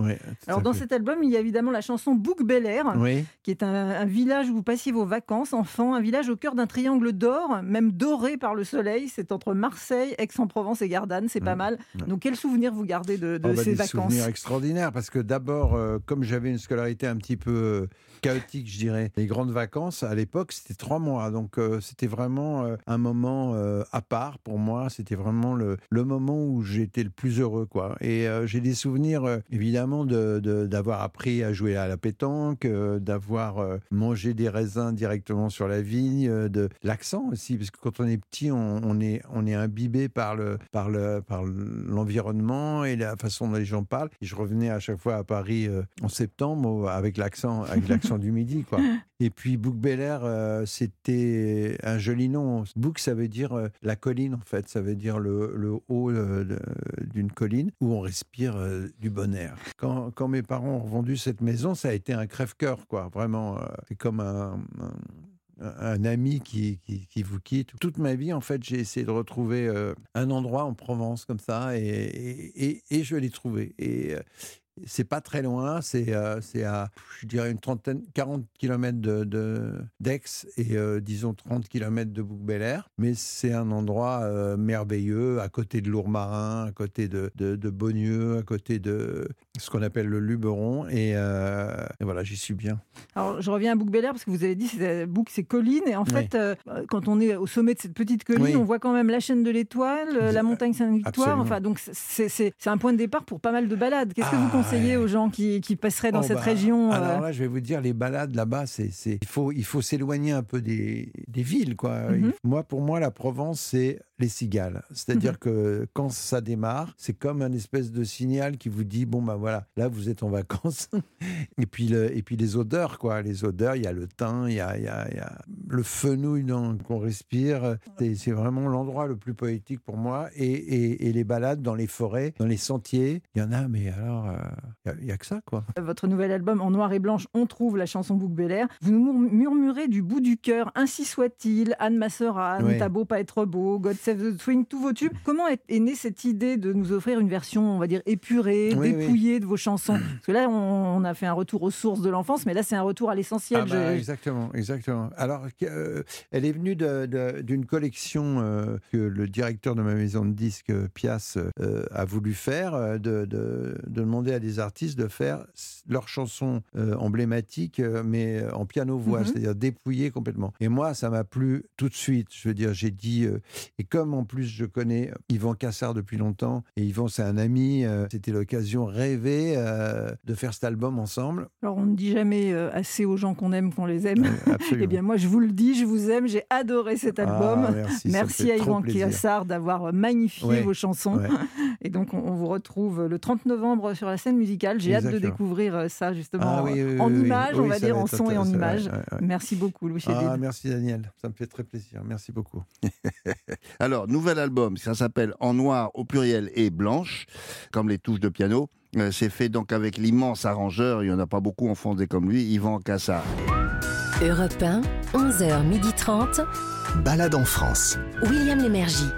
Alors dans cet album, il y a évidemment la chanson Bouc Bel Air, Oui, qui est un, un village où vous passiez vos vacances, enfant, un village au cœur d'un triangle d'or, même doré par le soleil. C'est entre Marseille, Aix-en-Provence et Gardanne, c'est pas Mm. mal. Donc quel souvenir vous gardez de, de Oh, bah, ces des vacances? souvenirs extraordinaires parce que d'abord, euh, comme j'avais une scolarité un petit peu chaotique, je dirais, les grandes vacances à l'époque c'était trois mois, donc euh, c'était vraiment euh, un moment euh, à part pour moi. C'était vraiment le, le moment où j'étais le plus heureux, quoi. Et j'ai des souvenirs évidemment de- de- d'avoir appris à jouer à la pétanque, d'avoir mangé des raisins directement sur la vigne, de l'accent aussi, parce que quand on est petit, on, est on est imbibé par le par le par l'environnement et la façon dont les gens parlent. Et je revenais à chaque fois à Paris en septembre avec l'accent *laughs* du midi, quoi. *laughs* Et puis Bouc Bel Air, euh, c'était un joli nom. Bouc, ça veut dire euh, la colline, en fait. Ça veut dire le, le haut euh, d'une colline où on respire du bon air. Quand, quand mes parents ont revendu cette maison, ça a été un crève-cœur, quoi. Vraiment, c'est comme un, un- un ami qui, qui, qui vous quitte. Toute ma vie, en fait, j'ai essayé de retrouver euh, un endroit en Provence comme ça, et, et, et- et je l'ai trouvé. Et c'est pas très loin, c'est euh, à, je dirais, une trentaine, 40 km de, d'Aix et euh, disons 30 km de Bouc-Bel-Air. Mais c'est un endroit euh, merveilleux, à côté de Lourmarin, à côté de, de, de Beaunieu, à côté de ce qu'on appelle le Luberon. Et, euh, et voilà, j'y suis bien. Alors, je reviens à Bouc Air parce que vous avez dit que Bouc, c'est colline. Et en fait, quand on est au sommet de cette petite colline, Oui. on voit quand même la chaîne de l'Étoile, la montagne Sainte-Victoire. Enfin, donc, c'est- un point de départ pour pas mal de balades. Qu'est-ce que vous Ah, conseillez ouais. aux gens qui, qui passeraient dans Oh, cette bah, région euh, Alors là, je vais vous dire, les balades là-bas, c'est, il faut, il faut s'éloigner un peu des, des villes, quoi. Mhm. Moi, pour moi, la Provence, c'est les cigales. C'est-à-dire Mhm. que quand ça démarre, c'est comme un espèce de signal qui vous dit, bon, ben voilà, là, vous êtes en vacances. *laughs* et, puis le, et puis les odeurs, quoi. Les odeurs, il y a le thym, il y a, il y a- il y a le fenouil qu'on respire. C'est, c'est vraiment l'endroit le plus poétique pour moi. Et, et- et les balades dans les forêts, dans les sentiers, il y en a, mais alors, euh, il n'y a, que ça, quoi. Votre nouvel album en noir et blanche, on trouve la chanson Bouc Bel Vous nous murmurez du bout du cœur, ainsi soit-il, Anne Masseran, oui. T'as beau pas être beau, God Save the Swing, tous vos tubes. Comment est, née cette idée de nous offrir une version, on va dire, épurée, dépouillée de vos chansons *clears throat* Parce que là, on, a fait un retour aux sources de l'enfance, mais là, c'est un retour à l'essentiel. Ah bah, exactement, exactement. Alors, euh, elle est venue d'une collection euh, que le directeur de ma maison de disques, Pias, euh, a voulu faire, de, de, demander à des artistes de faire leurs chansons emblématiques, mais en piano-voix, mhm. c'est-à-dire dépouillées complètement. Et moi, ça m'a plu tout de suite. Je veux dire, j'ai dit, et comme en plus je connais Yvan Cassard depuis longtemps, et Yvan, c'est un ami, c'était l'occasion rêvée de faire cet album ensemble. Alors, on ne dit jamais assez aux gens qu'on aime qu'on les aime. *laughs* Eh bien, moi, je vous le dis, je vous aime, j'ai adoré cet ah, album. merci, à Yvan Cassard d'avoir magnifié vos chansons. Et donc, on, vous retrouve le 30 novembre sur la scène musicale. J'ai hâte de découvrir euh, ça, justement, ah en images, on va dire, en son et en images. Merci beaucoup, Louis Ah, merci, Daniel. Ça me fait très plaisir. Merci beaucoup. *laughs* Alors, nouvel album, ça s'appelle En noir au pluriel et blanche, comme les touches de piano. Euh, c'est fait donc avec l'immense arrangeur, il n'y en a pas beaucoup en fondé comme lui, Yvan Cassard. Europe 1, 11h30. Balade en France. William Lémergie.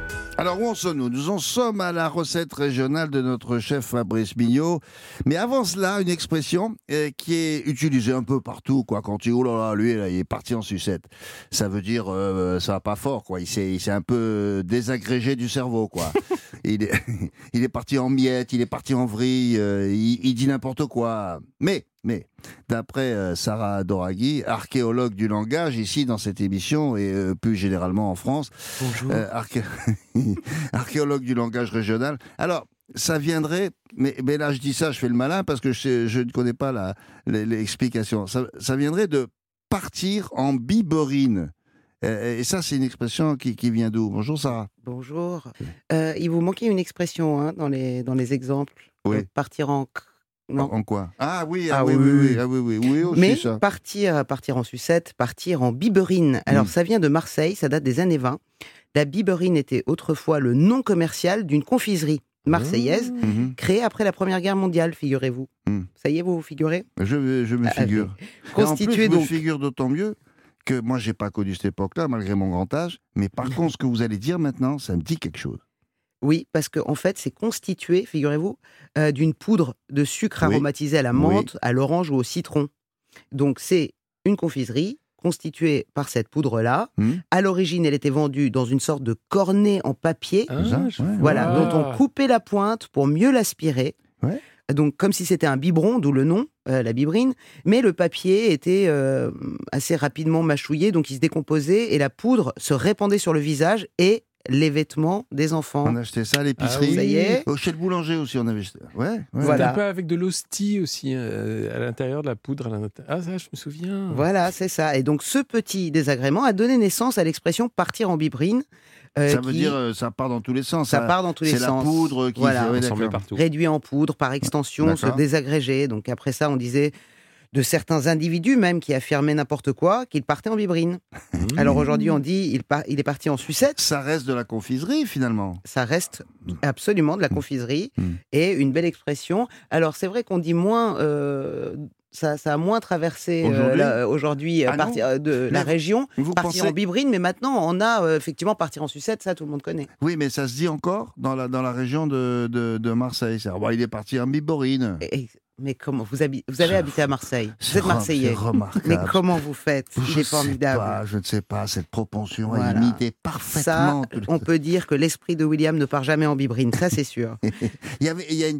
Alors où en sommes-nous? Nous en sommes à la recette régionale de notre chef Fabrice Mignot. Mais avant cela, une expression euh, qui est utilisée un peu partout. Quoi. Quand tu oh là là, lui, là, il est parti en sucette. Ça veut dire, euh, ça va pas fort. Quoi. Il s'est un peu désagrégé du cerveau. Quoi. *laughs* il, est, *laughs* il est parti en miettes, il est parti en vrille, euh, il, dit n'importe quoi. Mais, mais, d'après euh, Sarah Doraghi, archéologue du langage, ici dans cette émission et euh, plus généralement en France, Bonjour. *laughs* archéologue du langage régional. Alors, ça viendrait, mais, mais, là je dis ça, je fais le malin parce que je, je ne connais pas l'explication. Ça, ça viendrait de partir en biberine. Euh, et ça, c'est une expression qui, vient d'où? Bonjour Sarah. Bonjour. Euh, il vous manquait une expression hein, dans, les, dans les exemples. Oui. Euh, partir en... Non. En quoi? Ah oui, ah, ah oui, oui, oui, ah oui, oui, oui aussi, Mais ça. partir, partir en sucette, partir en biberine. Alors hmm. ça vient de Marseille, ça date des années 20. La biberine était autrefois le nom commercial d'une confiserie marseillaise mmh. créée après la Première Guerre mondiale, figurez-vous. Hmm. Ça y est, vous vous figurez? Je, je me ah, figure. Constitué donc... me figure d'autant mieux que moi, j'ai pas connu cette époque-là, malgré mon grand âge. Mais par *laughs* contre, ce que vous allez dire maintenant, ça me dit quelque chose. Oui, parce qu'en en fait, c'est constitué, figurez-vous, euh, d'une poudre de sucre aromatisé à la menthe, à l'orange ou au citron. Donc, c'est une confiserie constituée par cette poudre-là. Hmm. À l'origine, elle était vendue dans une sorte de cornet en papier, ah, voilà, dont on coupait la pointe pour mieux l'aspirer. Donc, comme si c'était un biberon, d'où le nom, euh, la biberine. Mais le papier était euh, assez rapidement mâchouillé, donc il se décomposait et la poudre se répandait sur le visage et les vêtements des enfants. On achetait ça à l'épicerie. ça y est. chez le boulanger aussi, on avait. Ouais. ouais. Voilà. Un peu avec de l'hostie aussi euh, à l'intérieur de la poudre. Ah ça, je me souviens. Voilà, c'est ça. Et donc ce petit désagrément a donné naissance à l'expression partir en biberine. Euh, ça veut dire euh, ça part dans tous les sens. Ça, part dans tous les sens. C'est la poudre qui voilà. partout. Réduit en poudre, par extension, se désagréger. Donc après ça, on disait de certains individus même qui affirmaient n'importe quoi, qu'ils partaient en bibrine. Mmh. Alors aujourd'hui, on dit il, il est parti en sucette. Ça reste de la confiserie finalement. Ça reste absolument de la mmh. confiserie mmh. et une belle expression. Alors c'est vrai qu'on dit moins euh, ça, a moins traversé aujourd'hui euh, ah euh, de la région, partir en bibrine, mais maintenant on a euh, effectivement partir en sucette, ça tout le monde connaît. Oui, mais ça se dit encore dans la, dans la région de, de, Marseille. il est parti en biberine. Mais comment vous, vous avez habité à Marseille Vous êtes Marseillais. Mais comment vous faites C'est formidable. je ne sais pas. Cette propension à imiter parfaitement. Ça, on peut dire que l'esprit de William ne part jamais en bibrine. Ça, c'est sûr. *laughs* il n'y a,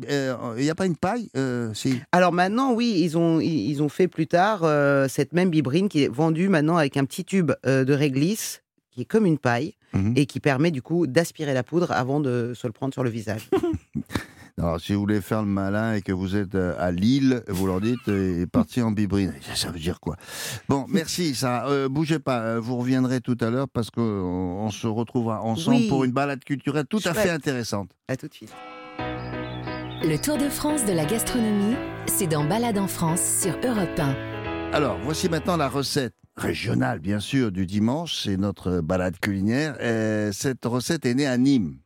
euh, a, pas une paille euh, Alors maintenant, oui, ils ont, ils ont fait plus tard euh, cette même bibrine qui est vendue maintenant avec un petit tube de réglisse qui est comme une paille mhm. et qui permet du coup d'aspirer la poudre avant de se le prendre sur le visage. *laughs* Alors, si vous voulez faire le malin et que vous êtes euh, à Lille, vous leur dites euh, est parti en bibrine. Ça veut dire quoi? Bon, merci. Ça, euh, bougez pas. Vous reviendrez tout à l'heure parce qu'on se retrouvera ensemble pour une balade culturelle tout à fait intéressante. À tout de suite. Le Tour de France de la gastronomie, c'est dans Balade en France sur Europe 1. Alors, voici maintenant la recette régionale, bien sûr, du dimanche. C'est notre balade culinaire. cette recette est née à Nîmes.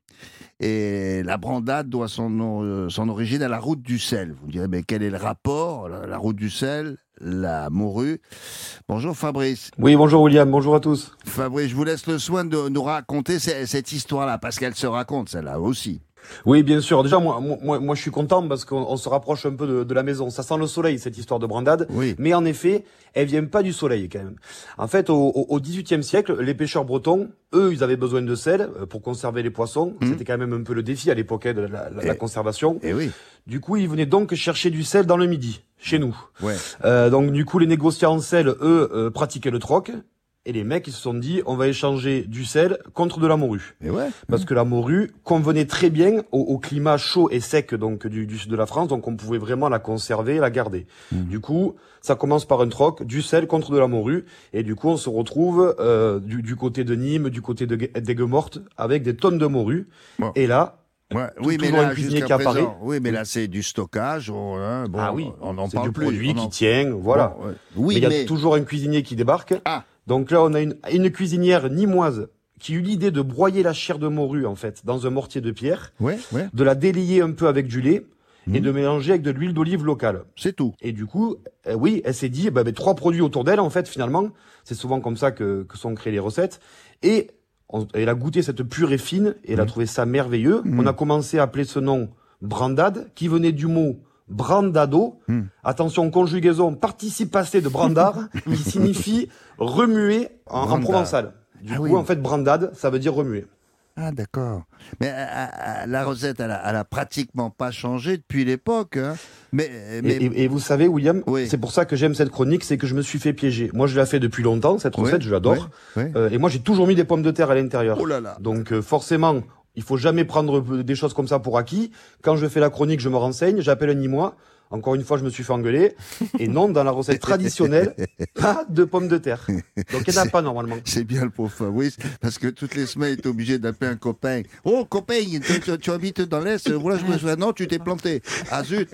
Et la brandade doit son, son origine à la route du sel. Vous me direz, mais quel est le rapport La route du sel, la morue? Bonjour Fabrice. Oui, bonjour William, bonjour à tous. Fabrice, je vous laisse le soin de nous raconter cette histoire-là, parce qu'elle se raconte, celle-là aussi. Oui, bien sûr. Déjà, moi, moi, moi je suis content parce qu'on se rapproche un peu de, de, la maison. Ça sent le soleil, cette histoire de brandade. Oui. Mais en effet, elle vient pas du soleil quand même. En fait, au, au XVIIIe siècle, les pêcheurs bretons, eux, ils avaient besoin de sel euh, pour conserver les poissons. Mmh. C'était quand même un peu le défi à l'époque hein, de la, la, la, conservation. Et oui. Du coup, ils venaient donc chercher du sel dans le Midi, chez nous. Ouais. Euh, donc, du coup, les négociants en sel, eux, euh, pratiquaient le troc. Et les mecs, ils se sont dit, on va échanger du sel contre de la morue. Et ouais. Parce que la morue convenait très bien au, au, climat chaud et sec donc du, du, sud de la France, donc on pouvait vraiment la conserver, la garder. Mmh. Du coup, ça commence par un troc, du sel contre de la morue, et du coup, on se retrouve euh, du, du, côté de Nîmes, du côté de d'Aigues-Mortes, avec des tonnes de morue. Bon. Et là, Ouais, oui, mais là, jusqu'à présent, oui, mais là, c'est du stockage. On, hein, bon, ah oui, on en c'est parle du plus. produit on qui en... tient, voilà. Bon, ouais. Oui, mais il y a toujours un cuisinier qui débarque. Ah. Donc là, on a une, une cuisinière nimoise qui eut l'idée de broyer la chair de morue, en fait, dans un mortier de pierre, ouais, ouais. de la délier un peu avec du lait mmh. et de mélanger avec de l'huile d'olive locale. C'est tout. Et du coup, euh, oui, elle s'est dit, bah, bah, trois produits autour d'elle, en fait, finalement. C'est souvent comme ça que, que sont créées les recettes. Et on, elle a goûté cette purée fine et elle mmh. a trouvé ça merveilleux. Mmh. On a commencé à appeler ce nom brandade, qui venait du mot brandado. Hmm. Attention, conjugaison participe passé de brandar, *laughs* qui signifie remuer en, en provençal. Du ah coup, oui. en fait, brandade, ça veut dire remuer. Ah d'accord. Mais euh, euh, la recette, elle a, elle a, pratiquement pas changé depuis l'époque. Hein. Mais, mais... Et, et, et, vous savez, William, oui. c'est pour ça que j'aime cette chronique, c'est que je me suis fait piéger. Moi, je la fais depuis longtemps, cette recette, oui, je l'adore. Oui, euh, et moi, j'ai toujours mis des pommes de terre à l'intérieur. Oh là là. Donc euh, forcément, il faut jamais prendre des choses comme ça pour acquis. Quand je fais la chronique, je me renseigne, j'appelle un Nîmois. Encore une fois, je me suis fait engueuler. Et non, dans la recette *laughs* traditionnelle, pas de pommes de terre. Donc, il n'y en a pas normalement. C'est bien le pauvre Fabrice, parce que toutes les semaines, il est obligé d'appeler un copain. Oh, copain, tu, habites dans l'Est. Voilà, je me souviens. Non, tu t'es planté. Ah zut.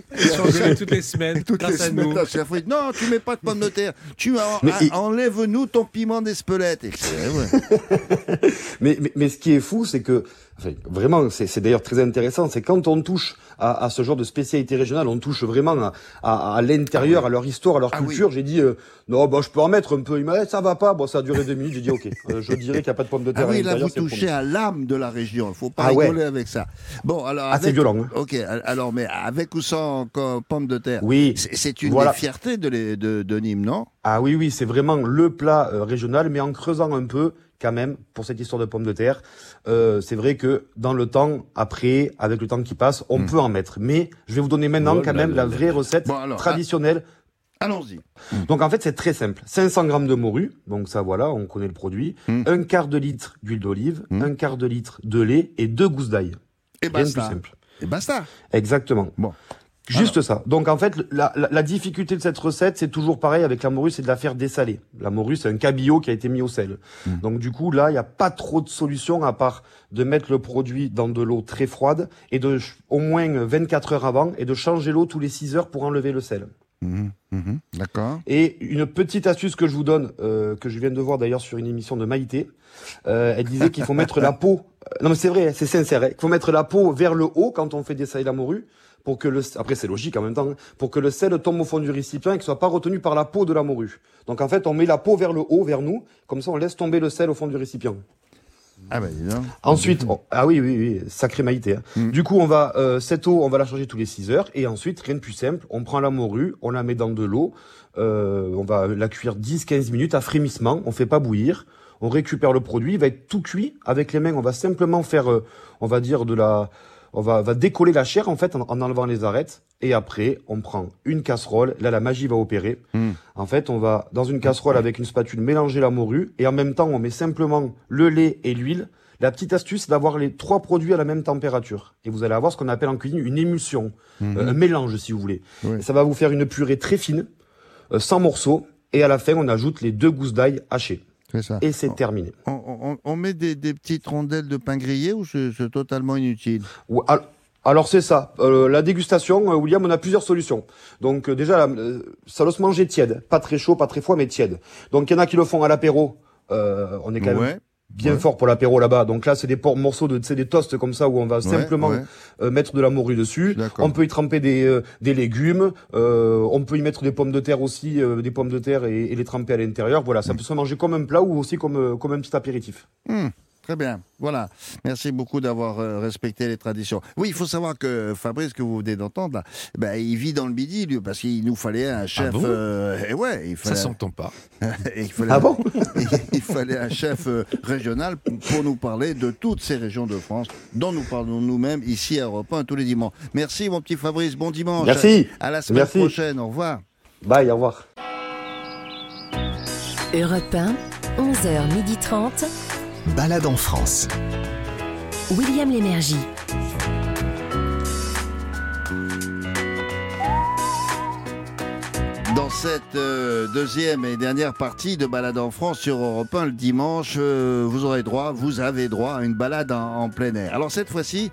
toutes les semaines, toutes grâce les à semaines, nous. Non, tu mets pas de pommes de terre. Tu en, il... enlève-nous ton piment d'Espelette. Ouais. *laughs* mais, mais, mais ce qui est fou, c'est que Enfin, vraiment, c'est d'ailleurs très intéressant. C'est quand on touche à, à, ce genre de spécialité régionale, on touche vraiment à, à, à l'intérieur, ah à leur histoire, à leur ah culture. Oui. J'ai dit euh, non, bah je peux en mettre un peu. Il m'a dit ça va pas. Bon, ça a duré deux minutes. J'ai dit ok. Euh, je dirais qu'il n'y a pas de pommes de terre. Ah oui, là vous touchez à l'âme de la région. Il faut pas ah rigoler avec ça. Bon, alors. Ah, c'est violent. Hein. Ok, alors mais avec ou sans pommes de terre? Oui. C'est une voilà. des fiertés de, les, de, de Nîmes, non? Ah oui, oui, c'est vraiment le plat euh, régional, mais en creusant un peu quand même pour cette histoire de pommes de terre. Euh, c'est vrai que dans le temps, après, avec le temps qui passe, on mmh. peut en mettre. Mais je vais vous donner maintenant oh quand même la vraie recette bon, alors, traditionnelle. Allons-y. Mmh. Donc en fait, c'est très simple. 500 grammes de morue, donc ça voilà, on connaît le produit. Mmh. Un quart de litre d'huile d'olive, un quart de litre de lait et deux gousses d'ail. Et Rien basta. plus simple. Et basta. Exactement. Bon. Juste ça. Donc en fait, la, la, la, difficulté de cette recette, c'est toujours pareil avec la morue, c'est de la faire dessaler. La morue, c'est un cabillaud qui a été mis au sel. Mmh. Donc du coup, là, il n'y a pas trop de solution à part de mettre le produit dans de l'eau très froide et de au moins 24 heures avant et de changer l'eau tous les 6 heures pour enlever le sel. Mmh, mmh, D'accord. Et une petite astuce que je vous donne, euh, que je viens de voir d'ailleurs sur une émission de Maïté, euh, elle disait qu'il faut *laughs* mettre la peau. Non mais c'est vrai, c'est sincère. Il faut mettre la peau vers le haut quand on fait dessaler la morue pour que le après c'est logique en même temps pour que le sel tombe au fond du récipient et qu'il soit pas retenu par la peau de la morue. Donc en fait, on met la peau vers le haut, vers nous, comme ça on laisse tomber le sel au fond du récipient. Ah ben dis donc. Ensuite, on, ah oui oui oui, sacré maïté. Hein. Mm. Du coup, on va euh, cette eau, on va la changer tous les 6 heures et ensuite rien de plus simple, on prend la morue, on la met dans de l'eau, euh, on va la cuire 10-15 minutes à frémissement, on fait pas bouillir. On récupère le produit, il va être tout cuit avec les mains. On va simplement faire, euh, on va dire de la, on va, va décoller la chair en fait en, en, enlevant les arêtes. Et après on prend une casserole. Là la magie va opérer. Mm. en fait on va dans une casserole avec une spatule mélanger la morue. Et en même temps on met simplement le lait et l'huile. La petite astuce c'est d'avoir les trois produits à la même température. Et vous allez avoir ce qu'on appelle en cuisine une émulsion. Mm -hmm. euh, un mélange si vous voulez. Oui. ça va vous faire une purée très fine euh, sans morceaux. Et à la fin on ajoute les deux gousses d'ail hachées ça. Et c'est terminé. On, on, on, met des, des, petites rondelles de pain grillé ou c'est totalement inutile? Alors c'est ça. Euh, la dégustation, euh, William, on a plusieurs solutions. Donc euh, déjà, ça doit se manger tiède, pas très chaud, pas très froid, mais tiède. Donc il y en a qui le font à l'apéro. Euh, on est quand ouais. même bien fort pour l'apéro là-bas. Donc là, c'est des morceaux de, c'est des toasts comme ça où on va simplement euh, mettre de la morue dessus. On peut y tremper des, euh, des légumes. Euh, on peut y mettre des pommes de terre aussi, des pommes de terre et, les tremper à l'intérieur. Voilà, ça peut se manger comme un plat ou aussi comme, comme un petit apéritif. Mmh. Très bien. Voilà. Merci beaucoup d'avoir euh, respecté les traditions. Oui, il faut savoir que Fabrice, que vous venez d'entendre, ben, il vit dans le midi, lui, parce qu'il nous fallait un chef. Ah euh, et ouais, il fallait... Ça s'entend pas. *laughs* il fallait... Ah bon? *laughs* il, fallait un chef euh, régional pour nous parler de toutes ces régions de France dont nous parlons nous-mêmes ici à Europe 1 tous les dimanches. Merci, mon petit Fabrice. Bon dimanche. Merci. À la semaine prochaine. Au revoir. Bye, au revoir. Europe 1, 11h30. Balade en France. William Lémergie. Dans cette euh, deuxième et dernière partie de Balade en France sur Europe 1 le dimanche, euh, vous aurez droit, vous avez droit à une balade en, plein air. Alors cette fois-ci,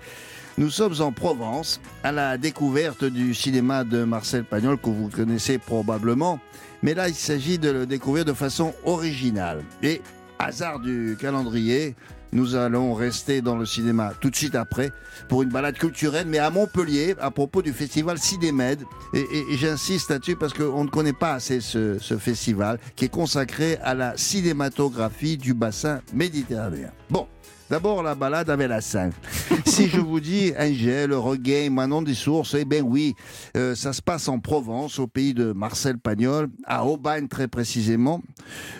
nous sommes en Provence, à la découverte du cinéma de Marcel Pagnol que vous connaissez probablement. Mais là, il s'agit de le découvrir de façon originale. Et hasard du calendrier, nous allons rester dans le cinéma tout de suite après pour une balade culturelle, mais à Montpellier, à propos du festival Cinémed. Et, j'insiste là-dessus parce qu'on ne connaît pas assez ce, ce, festival qui est consacré à la cinématographie du bassin méditerranéen. Bon, D'abord, la balade avec la scène. *laughs* si je vous dis Angèle, Regain, Manon des Sources, eh bien oui, euh, ça se passe en Provence, au pays de Marcel Pagnol, à Aubagne très précisément.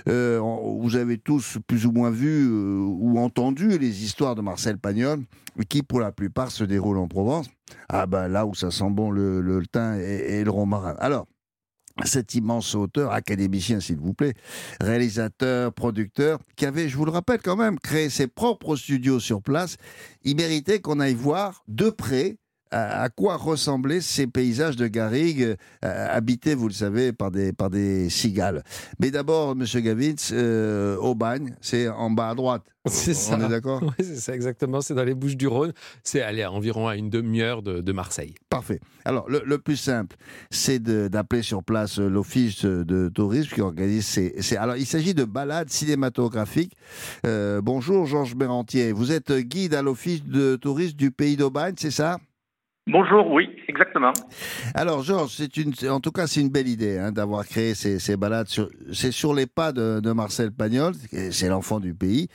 Euh, vous avez tous plus ou moins vu euh, ou entendu les histoires de Marcel Pagnol, qui pour la plupart se déroulent en Provence. Ah ben là où ça sent bon le, le, thym et, et le romarin. Alors, cet immense auteur, académicien s'il vous plaît, réalisateur, producteur, qui avait, je vous le rappelle quand même, créé ses propres studios sur place, il méritait qu'on aille voir de près à, quoi ressemblaient ces paysages de Garrigue, euh, habités, vous le savez, par des, par des cigales. Mais d'abord, Monsieur Gavitz, euh, Aubagne, c'est en bas à droite. *laughs* C'est ça. On est d'accord? Oui, c'est ça, exactement. C'est dans les Bouches du Rhône. C'est aller à environ à une demi-heure de, Marseille. Parfait. Alors, le, plus simple, c'est d'appeler sur place l'Office de tourisme qui organise ces. alors, il s'agit de balades cinématographiques. Euh, bonjour, Georges Bérantier. Vous êtes guide à l'Office de tourisme du pays d'Aubagne, c'est ça? Bonjour, oui, exactement. Alors, Georges, c'est une, en tout cas, c'est une belle idée hein, d'avoir créé ces, balades. c'est sur les pas de, Marcel Pagnol, c'est l'enfant du pays.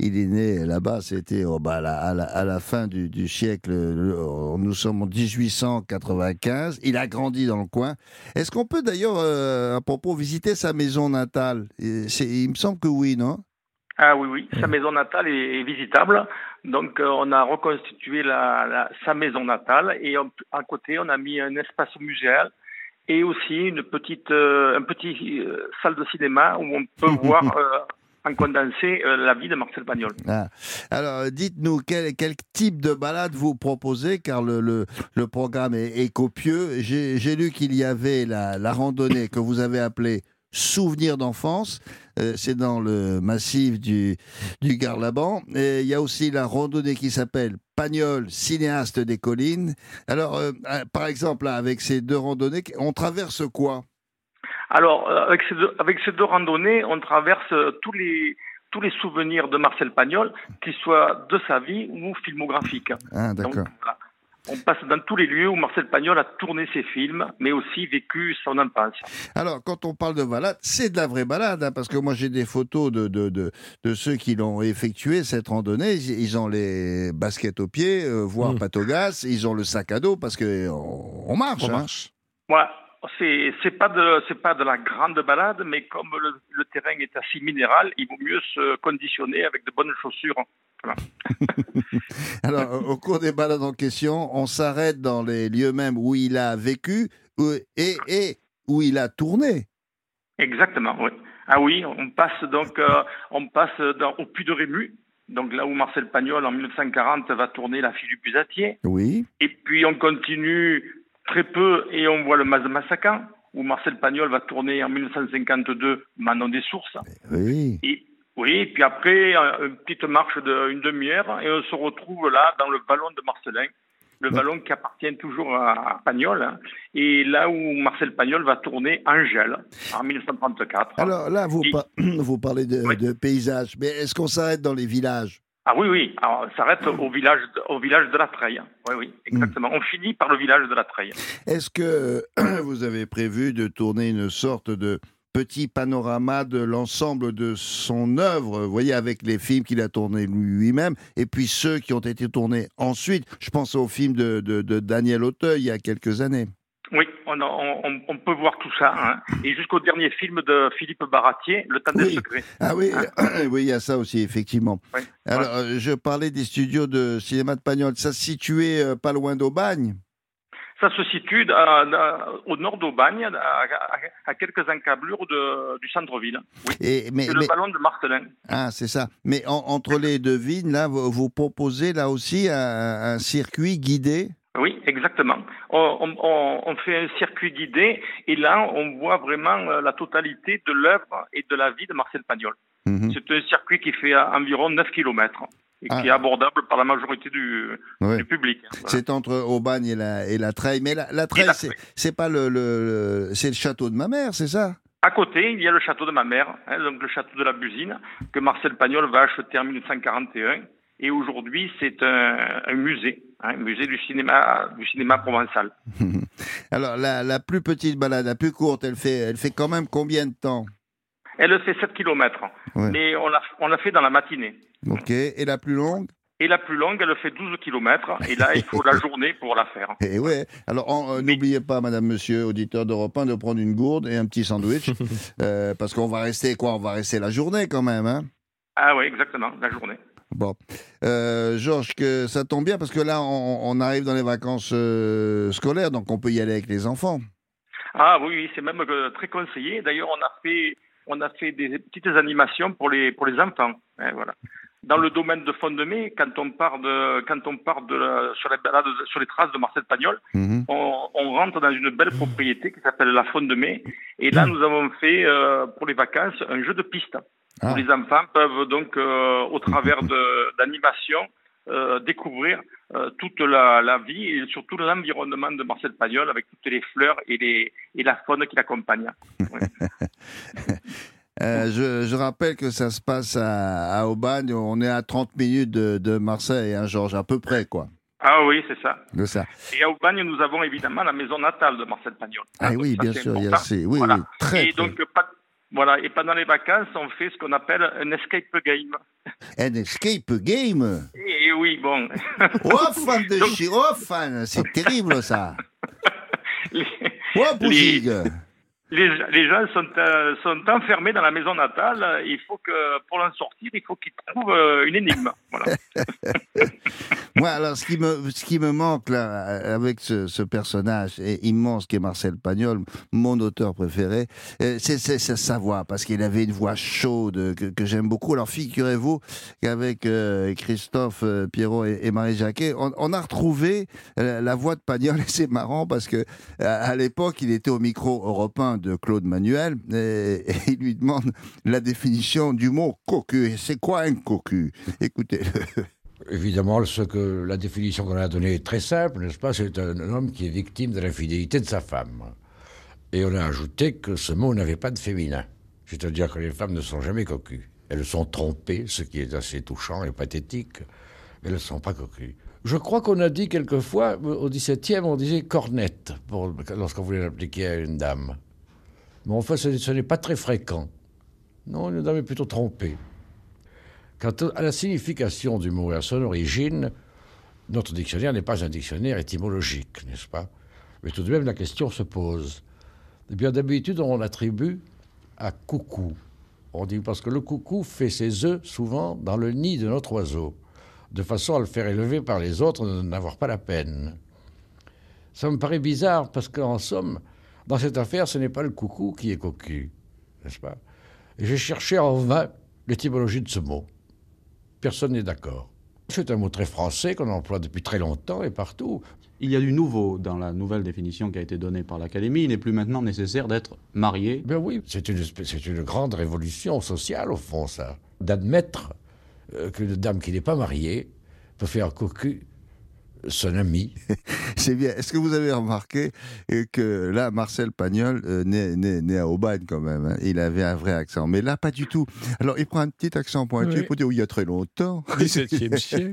Il est né là-bas, c'était oh, bah, à, la, fin du, siècle, nous sommes en 1895. Il a grandi dans le coin. Est-ce qu'on peut d'ailleurs, euh, à propos, visiter sa maison natale? Il me semble que oui, non? Ah oui, oui, sa maison natale est, visitable. Donc euh, on a reconstitué la, sa maison natale et à côté on a mis un espace muséal et aussi une petite, euh, un petit euh, salle de cinéma où on peut *laughs* voir en condensé la vie de Marcel Pagnol. Ah. Alors, dites-nous quel, quel, type de balade vous proposez, car le, le, le programme est, est copieux. J'ai lu qu'il y avait la, la, randonnée que vous avez appelée Souvenirs d'enfance. Euh, c'est dans le massif du, du Garlaban. Et il y a aussi la randonnée qui s'appelle Pagnol, cinéaste des collines. Alors, euh, euh, par exemple, avec ces deux randonnées, on traverse quoi? Alors, avec ces, deux, avec ces deux randonnées, on traverse tous les tous les souvenirs de Marcel Pagnol, qu'ils soient de sa vie ou filmographiques. Ah, d'accord. On passe dans tous les lieux où Marcel Pagnol a tourné ses films, mais aussi vécu son enfance. Alors, quand on parle de balade, c'est de la vraie balade, hein, parce que moi j'ai des photos de, de, de, ceux qui l'ont effectué, cette randonnée. Ils ont les baskets aux pieds, euh, voire mmh. patogas, ils ont le sac à dos, parce qu'on on marche. On hein. marche. C'est c'est pas de c'est pas de la grande balade, mais comme le, le, terrain est assez minéral, il vaut mieux se conditionner avec de bonnes chaussures. *laughs* Alors, au cours des balades en question, on s'arrête dans les lieux mêmes où il a vécu et, et où il a tourné. Exactement, oui. Ah oui, on passe donc euh, on passe dans, au Puy de Rému, donc là où Marcel Pagnol en 1940 va tourner La fille du Pusatier. Oui. Et puis on continue très peu et on voit le Mas Massacan où Marcel Pagnol va tourner en 1952 Manon des Sources. Oui. Et oui, puis après, une petite marche d'une demi-heure et on se retrouve là dans le ballon de Marcelin. le ballon qui appartient toujours à Pagnol, hein, et là où Marcel Pagnol va tourner Angèle en 1934. Alors là, vous, *clears throat* vous parlez de, de paysage, mais est-ce qu'on s'arrête dans les villages? Ah oui, oui. Alors, on s'arrête au village, au village de la Treille. Oui, oui, exactement. On finit par le village de la Treille. Est-ce que *clears throat* vous avez prévu de tourner une sorte de petit panorama de l'ensemble de son œuvre, vous voyez, avec les films qu'il a tournés lui-même, et puis ceux qui ont été tournés ensuite? Je pense au film de, Daniel Auteuil il y a quelques années. Oui, on, peut voir tout ça. Hein. Et jusqu'au dernier film de Philippe Baratier, Le temps des secrets. Ah oui, hein. *clears throat* oui, il y a ça aussi, effectivement. Alors, euh, je parlais des studios de cinéma de Pagnol. Ça se situait euh, pas loin d'Aubagne? Ça se situe au nord d'Aubagne, à, quelques encablures du centre-ville. Oui. c'est le ballon de Martelin. Ah, c'est ça. Mais entre les deux vignes, là, vous, proposez là aussi un, circuit guidé? Oui, exactement. On, fait un circuit guidé et là, on voit vraiment euh, la totalité de l'œuvre et de la vie de Marcel Pagnol. Mhm. C'est un circuit qui fait environ 9 km et qui est ah. abordable par la majorité du, public. C'est entre Aubagne et la, et la Treille. Mais la, la Treille, c'est pas le, c'est le château de ma mère, c'est ça? À côté, il y a le château de ma mère, hein, donc le château de la Busine, que Marcel Pagnol va acheter en 1941. Et aujourd'hui, c'est un, musée, hein, un musée du cinéma, du cinéma provençal. *laughs* Alors, la, la, plus petite balade, la plus courte, elle fait, elle fait quand même combien de temps? Elle fait 7 km. Mais on l'a on fait dans la matinée. Ok. Et la plus longue? Et la plus longue, elle fait 12 km. Et là, il faut la *laughs* journée pour la faire. Et ouais. Alors, euh, n'oubliez pas, madame, monsieur, auditeur d'Europe 1, de prendre une gourde et un petit sandwich. *laughs* Euh, parce qu'on va rester quoi On va rester la journée quand même. Hein? Ah oui, exactement, la journée. Bon. Euh, Georges, que ça tombe bien parce que là, on, arrive dans les vacances scolaires, donc on peut y aller avec les enfants. Ah oui, c'est même très conseillé. D'ailleurs, on a fait on a fait des petites animations pour les, pour les enfants. Hein, voilà. Dans le domaine de Fond-de-Mai, quand on part de, quand on part de sur, les sur les traces de Marcel Pagnol, mhm. on, rentre dans une belle propriété qui s'appelle la Fond-de-Mai. Et là, nous avons fait, euh, pour les vacances, un jeu de piste. Ah. Où les enfants peuvent donc, euh, au travers *laughs* d'animations, euh, découvrir euh, toute la, vie et surtout l'environnement de Marcel Pagnol avec toutes les fleurs et, les, et la faune qui l'accompagne. *laughs* Euh, je, rappelle que ça se passe à, Aubagne. On est à 30 minutes de, Marseille, hein, Georges, à peu près, quoi. Ah oui, c'est ça. ça. Et à Aubagne, nous avons évidemment la maison natale de Marcel Pagnol. Ah oui, bien sûr. Il y a, oui, oui, très, Et donc, pas, voilà, et pendant les vacances, on fait ce qu'on appelle un escape game. Un escape game Et oui, bon. Oh, fan de Donc... oh, fan, c'est terrible ça. *laughs* les, oh, les, gens sont, euh, sont, enfermés dans la maison natale. Il faut que, pour en sortir, il faut qu'ils trouvent euh, une énigme. *laughs* Moi, alors, ce qui me, ce qui me manque là, avec ce, personnage immense qui est Marcel Pagnol, mon auteur préféré, euh, c'est sa voix, parce qu'il avait une voix chaude que, j'aime beaucoup. Alors, figurez-vous qu'avec Christophe Pierrot et, Marie Jacquet, on, a retrouvé la voix de Pagnol *laughs* et c'est marrant parce que à, l'époque, il était au micro européen de Claude Manuel et, il lui demande la définition du mot cocu. C'est quoi un cocu? Écoutez. Évidemment, ce que la définition qu'on a donnée est très simple, n'est-ce pas? C'est un homme qui est victime de l'infidélité de sa femme. Et on a ajouté que ce mot n'avait pas de féminin. C'est-à-dire que les femmes ne sont jamais cocues. Elles sont trompées, ce qui est assez touchant et pathétique, mais elles ne sont pas cocues. Je crois qu'on a dit quelquefois, au XVIIe, on disait cornette lorsqu'on voulait l'appliquer à une dame. Mais enfin, ce, n'est pas très fréquent. Non, nous avons plutôt trompé. Quant à la signification du mot et à son origine, notre dictionnaire n'est pas un dictionnaire étymologique, n'est-ce pas? Mais tout de même, la question se pose. Eh bien, d'habitude, on l'attribue à coucou. On dit parce que le coucou fait ses œufs souvent dans le nid de notre oiseau, de façon à le faire élever par les autres, de n'avoir pas la peine. Ça me paraît bizarre parce qu'en somme, dans cette affaire, ce n'est pas le coucou qui est cocu, n'est-ce pas? J'ai cherché en vain l'étymologie de ce mot. Personne n'est d'accord. C'est un mot très français qu'on emploie depuis très longtemps et partout. Il y a du nouveau dans la nouvelle définition qui a été donnée par l'Académie. Il n'est plus maintenant nécessaire d'être marié. Ben oui, c'est une, une grande révolution sociale, au fond, ça. D'admettre euh, qu'une dame qui n'est pas mariée peut faire cocu son ami. *laughs* C'est bien. Est-ce que vous avez remarqué que là, Marcel Pagnol, euh, né, à Aubagne quand même, hein, il avait un vrai accent. Mais là, pas du tout. Alors, il prend un petit accent pointu pour dire, oui, il y a très longtemps. 17e *laughs* siècle.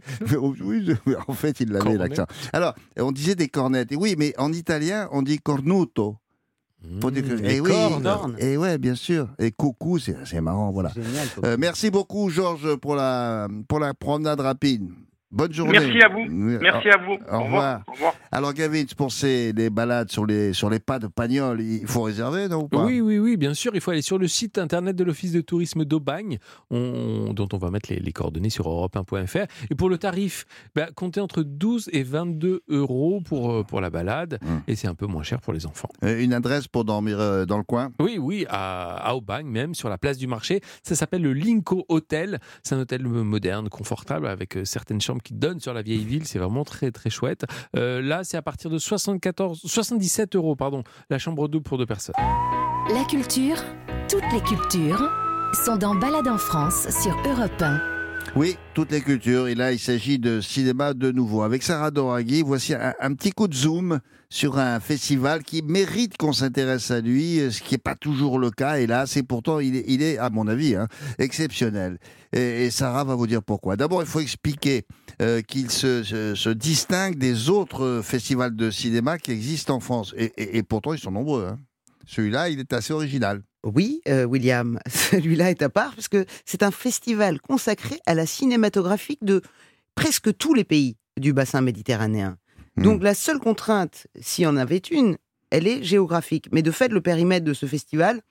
oui, en fait, il l'avait l'accent. Alors, on disait des cornettes. oui, mais en italien, on dit cornuto. Pour dire que, mmh, et oui, et ouais, bien sûr. Et coucou, c'est marrant, voilà. Euh, merci beaucoup, Georges, pour la, pour la promenade rapide. Bonne journée. Merci à vous. Merci à vous. Au, revoir. Alors, Gavin, pour ces les balades sur les, sur les pas de Pagnol, il faut réserver, non ou pas? Oui, oui, oui, bien sûr. Il faut aller sur le site internet de l'Office de tourisme d'Aubagne, dont on va mettre les, coordonnées sur europe1.fr. Et pour le tarif, bah, comptez entre 12 et 22 euros pour, euh, pour la balade. Hum. Et c'est un peu moins cher pour les enfants. une adresse pour dormir euh, dans le coin? Oui, oui, à, à Aubagne, même, sur la place du marché. Ça s'appelle le Linko Hotel. C'est un hôtel moderne, confortable, avec euh, certaines chambres qui donnent sur la vieille ville. C'est vraiment très très chouette. Euh, là, c'est à partir de 74, 77 euros, pardon, la chambre double pour deux personnes. La culture, toutes les cultures, sont dans Balade en France sur Europe 1. Oui, toutes les cultures. Et là, il s'agit de cinéma de nouveau. Avec Sarah Doraghi, voici un, petit coup de zoom sur un festival qui mérite qu'on s'intéresse à lui, ce qui n'est pas toujours le cas. Et là, c'est pourtant, il est, il est, à mon avis, hein, exceptionnel. Et, Sarah va vous dire pourquoi. D'abord, il faut expliquer euh, qu'il se, distingue des autres festivals de cinéma qui existent en France. Et, pourtant, ils sont nombreux. Hein. Celui-là, il est assez original. Oui, euh, William, *laughs* celui-là est à part parce que c'est un festival consacré à la cinématographique de presque tous les pays du bassin méditerranéen. Hmm. Donc la seule contrainte, s'il y en avait une, elle est géographique. Mais de fait, le périmètre de ce festival,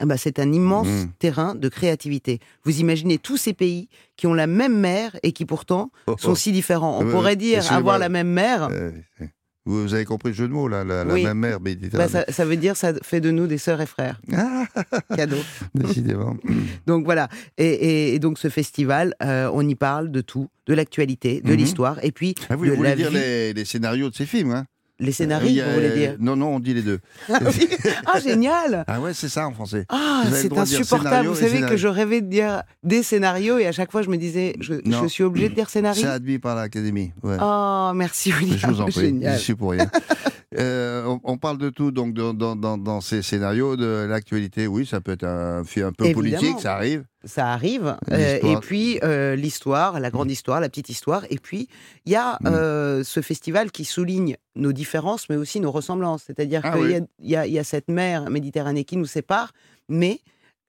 eh ben, c'est un immense hmm. terrain de créativité. Vous imaginez tous ces pays qui ont la même mer et qui pourtant oh, oh. sont si différents. On pourrait dire avoir la même mer. Vous avez compris le jeu de mots, là, la, même mère bah, ça, veut dire ça fait de nous des sœurs et frères. Ah. *laughs* Cadeau. Décidément. *clears throat* donc voilà. Et, donc ce festival, euh, on y parle de tout, de l'actualité, de mhm. l'histoire, et puis ah, vous, de voulez dire les, les, scénarios de ces films, hein? Les scénarios, vous voulez dire Non, non, on dit les deux. *laughs* ah, ah *laughs* génial Ah ouais, c'est ça en français. Ah, c'est insupportable. Vous savez que je rêvais de dire des scénarios et à chaque fois je me disais, je, suis obligé de dire scénario. C'est admis par l'Académie. Ouais. Oh, merci William. Je vous en prie, je suis pour rien. *laughs* Euh, on, parle de tout donc dans, ces scénarios, de l'actualité. Oui, ça peut être un film un peu politique, ça arrive. Ça arrive. Euh, et puis euh, l'histoire, la grande histoire, la petite histoire. Et puis il y a mm. ce festival qui souligne nos différences, mais aussi nos ressemblances. C'est-à-dire ah qu'il y, y, a cette mer Méditerranée qui nous sépare, mais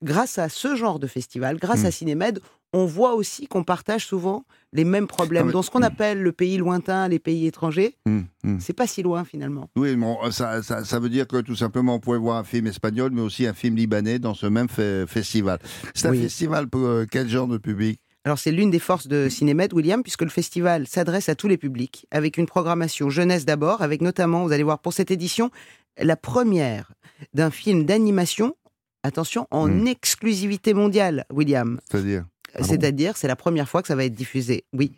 grâce à ce genre de festival, grâce à mm. Cinémed, on voit aussi qu'on partage souvent les mêmes problèmes. Ah, Dans ce qu'on appelle le pays lointain, les pays étrangers, mmh, mmh. c'est pas si loin finalement. Oui, bon, ça, ça, veut dire que tout simplement on pouvait voir un film espagnol, mais aussi un film libanais dans ce même festival. C'est un festival pour euh, quel genre de public? Alors c'est l'une des forces de Cinémed, William, puisque le festival s'adresse à tous les publics, avec une programmation jeunesse d'abord, avec notamment, vous allez voir pour cette édition, la première d'un film d'animation, attention, en mmh. exclusivité mondiale, William. C'est-à-dire? Ah C'est-à-dire, c'est la première fois que ça va être diffusé, oui.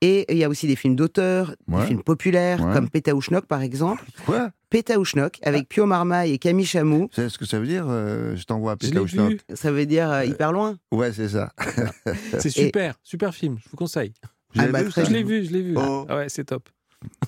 Et il y a aussi des films d'auteurs, des films populaires, comme Pétaouchnok par exemple. Quoi? Pétaouchnok, avec ah. Pio Marmaille et Camille Chamou. C'est ce que ça veut dire euh, Je t'envoie à Pétaouchnok. Ça veut dire euh, hyper loin. Ouais, c'est ça. *laughs* c'est super, super film, je vous conseille. Ah bah, je l'ai vu, je l'ai vu. Oh. ouais, c'est top.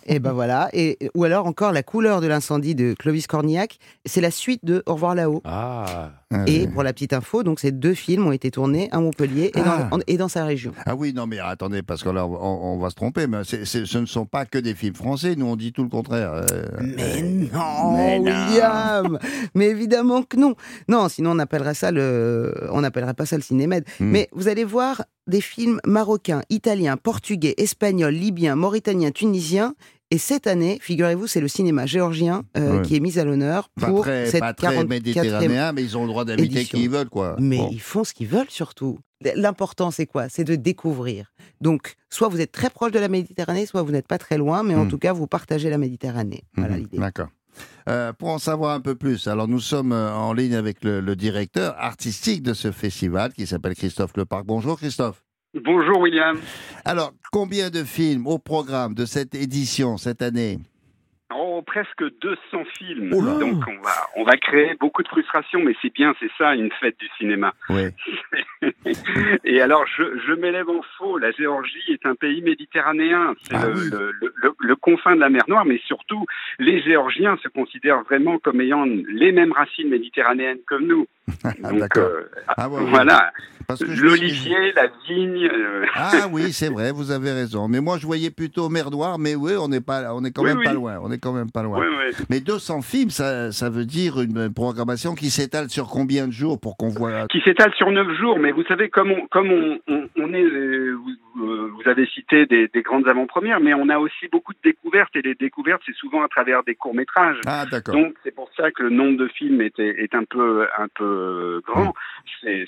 Et ben voilà. Et, ou alors encore La couleur de l'incendie de Clovis Cornillac. C'est la suite de Au revoir là-haut. Ah. Et pour la petite info, donc ces deux films ont été tournés à Montpellier et, dans, ah. et dans sa région. Ah oui, non mais attendez, parce que là on, va se tromper, mais ce ne sont pas que des films français, nous on dit tout le contraire. Euh. mais non, William Mais évidemment que non. Non, sinon on appellerait ça le... On n'appellerait pas ça le cinéma. Hmm. Mais vous allez voir des films marocains, italiens, portugais, espagnols, libyens, mauritaniens, tunisiens et cette année, figurez-vous, c'est le cinéma géorgien euh, qui est mis à l'honneur pour pas cette pas très méditerranéen, mais ils ont le droit d'inviter qui ils veulent, quoi. Mais ils font ce qu'ils veulent surtout. L'important, c'est quoi? C'est de découvrir. Donc, soit vous êtes très proche de la Méditerranée, soit vous n'êtes pas très loin, mais en hmm. tout cas, vous partagez la Méditerranée. Voilà hmm. l'idée. D'accord. Euh, pour en savoir un peu plus, alors nous sommes euh, en ligne avec le, le directeur artistique de ce festival qui s'appelle Christophe Leparc. Bonjour Christophe. Bonjour William. Alors, combien de films au programme de cette édition cette année? Oh, presque 200 films. Donc on va, on va créer beaucoup de frustration, mais c'est bien, c'est ça une fête du cinéma. *laughs* Et alors je, je m'élève en faux. La Géorgie est un pays méditerranéen. C'est ah le, le, le, confin de la mer Noire, mais surtout les Géorgiens se considèrent vraiment comme ayant les mêmes racines méditerranéennes que nous. Donc euh, ah voilà. L'olivier, la vigne. Euh. Ah oui, c'est vrai, vous avez raison. Mais moi, je voyais plutôt mer Noire, mais oui, on n'est pas, on est quand même pas loin. On est quand même pas loin. Mais 200 films, ça, ça veut dire une programmation qui s'étale sur combien de jours pour qu'on voit Qui s'étale sur 9 jours, mais vous savez, comme on, comme on, on, est, euh, vous, vous, avez cité des, des grandes avant-premières, mais on a aussi beaucoup de découvertes et les découvertes, c'est souvent à travers des courts métrages. Ah d'accord. Donc c'est pour ça que le nombre de films est, est un peu, un peu grand.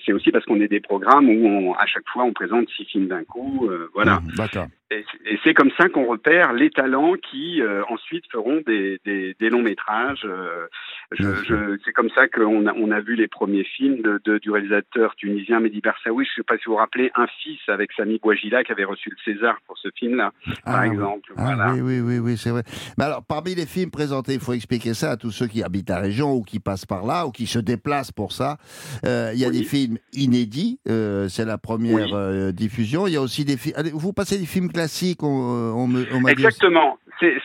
C'est aussi parce qu'on est des programmes où on, à chaque fois on présente six films d'un coup, euh, voilà. Mmh. Et, c'est comme ça qu'on repère les talents qui euh, ensuite feront des, des, des longs métrages. Euh, c'est comme ça qu'on a, on a vu les premiers films de, de, du réalisateur tunisien Mehdi Bersaoui. Je ne sais pas si vous vous rappelez, Un fils avec Sami Bouajila qui avait reçu le César pour ce film-là, par ah, exemple. Ah, voilà. Oui, oui, oui, oui c'est vrai. Mais alors, parmi les films présentés, il faut expliquer ça à tous ceux qui habitent la région ou qui passent par là ou qui se déplacent pour ça. Il y a des films inédits, c'est la première diffusion. Il y a aussi des films. Vous passez des films classique, on, on, Exactement. C'est,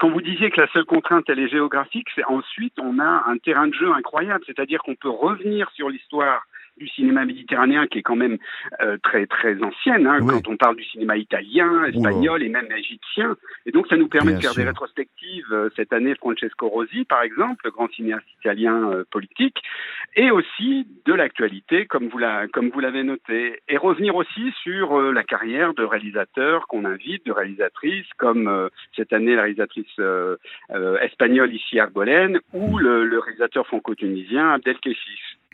quand vous disiez que la seule contrainte elle est géographique, c'est ensuite on a un terrain de jeu incroyable, c'est-à-dire qu'on peut revenir sur l'histoire du cinéma méditerranéen qui est quand même euh, très très ancienne hein, quand on parle du cinéma italien, espagnol et même égyptien. Et donc ça nous permet de faire des rétrospectives. Euh, cette année, Francesco Rosi, par exemple, le grand cinéaste italien euh, politique, et aussi de l'actualité, comme vous la, comme vous l'avez noté, et revenir aussi sur la carrière de réalisateurs qu'on invite, de réalisatrices, comme cette année la réalisatrice espagnole ici Argolène ou le, le réalisateur franco-tunisien Abdel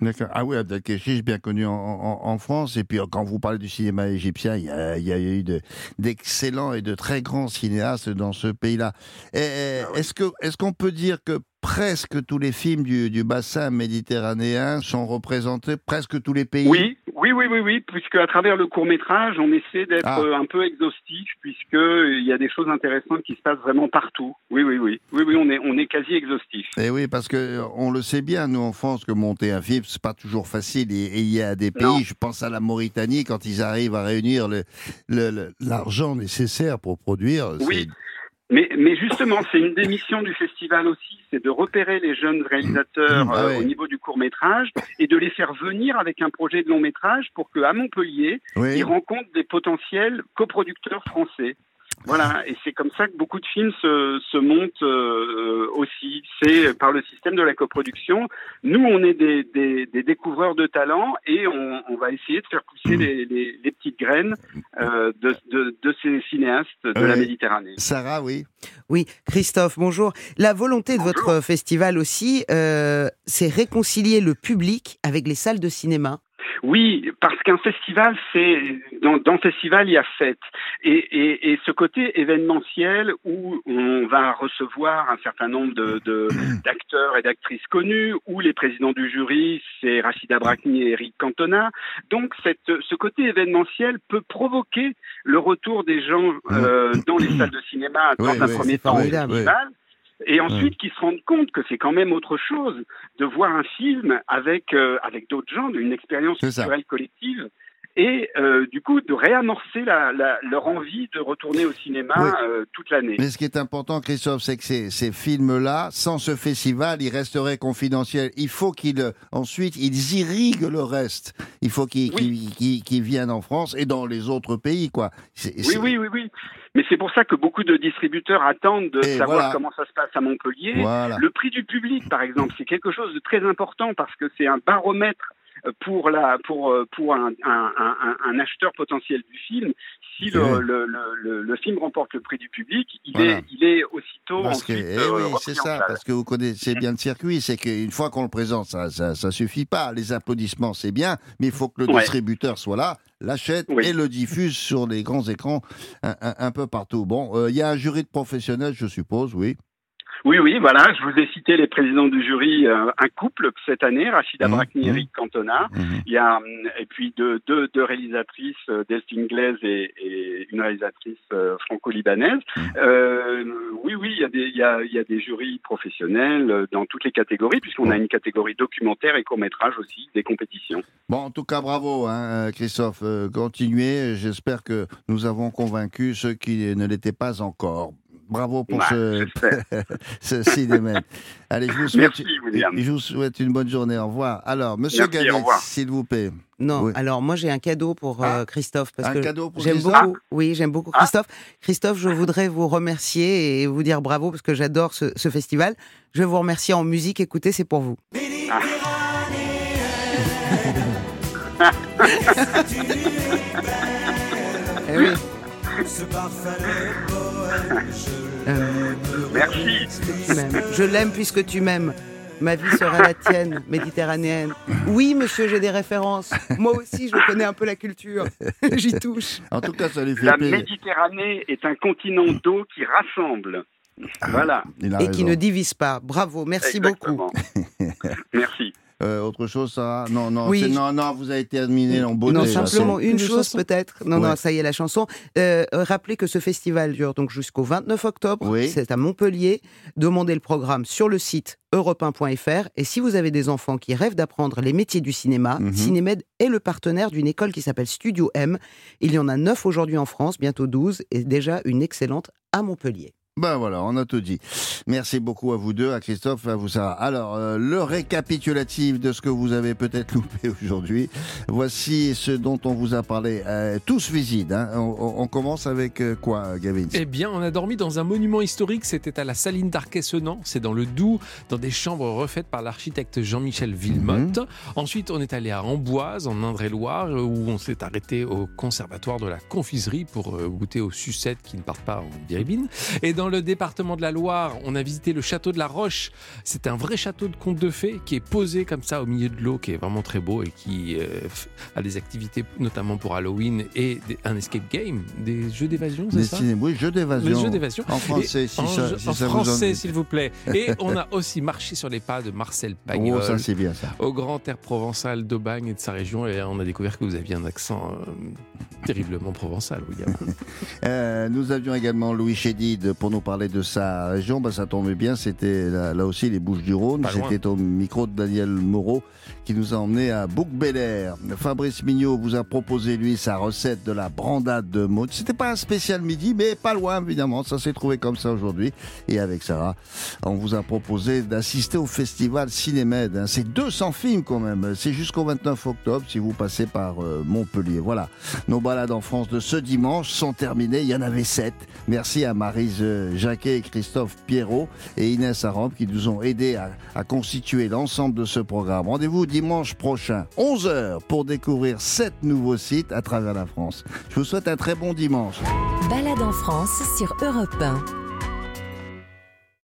Keshish. Ah oui, Abdelkeshich, bien connu en, France. Et puis, quand vous parlez du cinéma égyptien, il y a, il y a eu d'excellents et de très grands cinéastes dans ce pays-là. Ah est-ce que, est-ce qu'on peut dire que presque tous les films du, du, bassin méditerranéen sont représentés, presque tous les pays Oui, oui, oui, oui, oui, puisque à travers le court métrage, on essaie d'être ah. un peu exhaustif, puisque il y a des choses intéressantes qui se passent vraiment partout. Oui, oui, oui, oui, oui, on est, on est quasi exhaustif. Et eh oui, parce que on le sait bien, nous en France, que monter un film, c'est pas toujours facile. Et, il y a des pays, je pense à la Mauritanie, quand ils arrivent à réunir l'argent le, nécessaire pour produire. Oui. Mais, mais justement, c'est une des missions du festival aussi, c'est de repérer les jeunes réalisateurs ah euh, au niveau du court métrage et de les faire venir avec un projet de long métrage pour qu'à Montpellier, ils rencontrent des potentiels coproducteurs français. Voilà, et c'est comme ça que beaucoup de films se, se montent euh, aussi. C'est par le système de la coproduction. Nous, on est des, des, des découvreurs de talents et on, on, va essayer de faire pousser mmh. les, les, les petites graines euh, de, de, de, ces cinéastes de la Méditerranée. Sarah, oui. Oui, Christophe, bonjour. La volonté de votre festival aussi, euh, c'est réconcilier le public avec les salles de cinéma. Oui, parce qu'un festival, c'est dans, dans le festival il y a fête. Et, et, et, ce côté événementiel où on va recevoir un certain nombre de d'acteurs et d'actrices connus, où les présidents du jury c'est Rachida Brakni et Eric Cantona. Donc cette, ce côté événementiel peut provoquer le retour des gens euh, dans les salles de cinéma dans un premier temps au festival et ensuite qu'ils se rendent compte que c'est quand même autre chose de voir un film avec euh, avec d'autres gens, d'une expérience culturelle collective et euh, du coup de réamorcer la, la, leur envie de retourner au cinéma euh, toute l'année. Mais ce qui est important, Christophe, c'est que ces, ces films-là, sans ce festival, ils resteraient confidentiels. Il faut qu'ils ensuite ils irriguent le reste. Il faut qu'ils qu'ils viennent en France et dans les autres pays, quoi. Oui, oui, oui, oui. Mais c'est pour ça que beaucoup de distributeurs attendent de savoir comment ça se passe à Montpellier. Le prix du public, par exemple, c'est quelque chose de très important parce que c'est un baromètre pour la pour pour un, un, un, un, acheteur potentiel du film si le, le, le, le, film remporte le prix du public il est il est aussitôt parce que, eh oui, euh, c'est ça parce que vous connaissez bien le circuit c'est qu'une fois qu'on le présente ça, ça ça suffit pas. Les applaudissements c'est bien mais il faut que le distributeur soit là l'achète et le diffuse sur les grands écrans un, un peu partout. Bon euh, il y a un jury de professionnels je suppose oui Oui, oui, voilà. Je vous ai cité les présidents du jury, euh, un couple cette année, Rachida mmh, Brakni et mmh. Eric Cantona. Mmh. Il y a et puis deux, deux, deux réalisatrices, euh, Delphine Glaise et, et une réalisatrice euh, franco-libanaise. Euh, oui, oui, il y, a des, il, y a, il y a des jurys professionnels dans toutes les catégories, puisqu'on a une catégorie documentaire et court métrage aussi, des compétitions. Bon, en tout cas, bravo, hein, Christophe. continuez. J'espère que nous avons convaincu ceux qui ne l'étaient pas encore. Bravo pour ce, *laughs* ce cinéma. Allez, je vous, souhaite, je vous souhaite une bonne journée. Au revoir. Alors, monsieur Ganet, s'il vous plaît. Non, alors moi j'ai un cadeau pour euh, ah. Christophe parce un que cadeau pour j'aime beaucoup. Oui, j'aime beaucoup ah. Christophe. Christophe, je voudrais vous remercier et vous dire bravo parce que j'adore ce, ce, festival. Je vais vous remercier en musique. Écoutez, c'est pour vous. Ah. *laughs* eh oui. Euh, Merci. Je l'aime puisque tu m'aimes. Ma vie sera la tienne, méditerranéenne. Oui, monsieur, j'ai des références. Moi aussi, je connais un peu la culture. *laughs* J'y touche. En tout cas, ça lui fait La Méditerranée est un continent d'eau qui rassemble. Ah, voilà. Et qui ne divise pas. Bravo, merci beaucoup. *laughs* merci. Euh, autre chose, ça Non, non, non, non, vous avez terminé en beauté. Non, simplement une chose peut-être. Non, non, ça y est, la chanson. Euh, rappelez que ce festival dure donc jusqu'au 29 octobre. C'est à Montpellier. Demandez le programme sur le site europe Et si vous avez des enfants qui rêvent d'apprendre les métiers du cinéma, mhm. Cinémed est le partenaire d'une école qui s'appelle Studio M. Il y en a 9 aujourd'hui en France, bientôt 12, et déjà une excellente à Montpellier. Ben voilà, on a tout dit. Merci beaucoup à vous deux, à Christophe, à vous Sarah. Alors, euh, le récapitulatif de ce que vous avez peut-être *laughs* loupé aujourd'hui. Voici ce dont on vous a parlé. Euh, tous visites. Hein. On, commence avec euh, quoi, Gavin? Eh bien, on a dormi dans un monument historique. C'était à la Saline d'Arquessenan. C'est dans le Doubs, dans des chambres refaites par l'architecte Jean-Michel Villemotte. Mhm. Ensuite, on est allé à Amboise, en Indre-et-Loire, où on s'est arrêté au conservatoire de la confiserie pour goûter aux sucettes qui ne partent pas en biribine. Et dans le département de la Loire, on a visité le château de la Roche. C'est un vrai château de conte de fées qui est posé comme ça au milieu de l'eau, qui est vraiment très beau et qui euh, a des activités notamment pour Halloween et un escape game, des jeux d'évasion, c'est ça Oui, jeux d'évasion. jeux d'évasion. En français, si ça, en français, s'il vous plaît. Et on a aussi marché sur les pas de Marcel Pagnol. *laughs* Oh, ça c'est bien ça. Au grand air provençal d'Aubagne et de sa région. Et on a découvert que vous aviez un accent euh, terriblement provençal, William. *laughs* euh, nous avions également Louis Chédid pour nous parler de sa région, bah, ça tombait bien, c'était là, aussi les Bouches du Rhône. C'était au micro de Daniel Moreau qui nous a emmené à bouc bel Fabrice Mignot vous a proposé, lui, sa recette de la brandade de Maud. C'était pas un spécial midi, mais pas loin, évidemment. Ça s'est trouvé comme ça aujourd'hui. Et avec Sarah, on vous a proposé d'assister au festival Cinémed. Hein. C'est 200 films quand même. C'est jusqu'au 29 octobre si vous passez par euh, Montpellier. Voilà. Nos balades en France de ce dimanche sont terminées. Il y en avait 7. Merci à Marise Jacquet, Christophe Pierrot et Inès Arambe qui nous ont aidés à, à constituer l'ensemble de ce programme. Rendez-vous dimanche prochain, 11h, pour découvrir sept nouveaux sites à travers la France. Je vous souhaite un très bon dimanche. Balade en France sur Europe 1.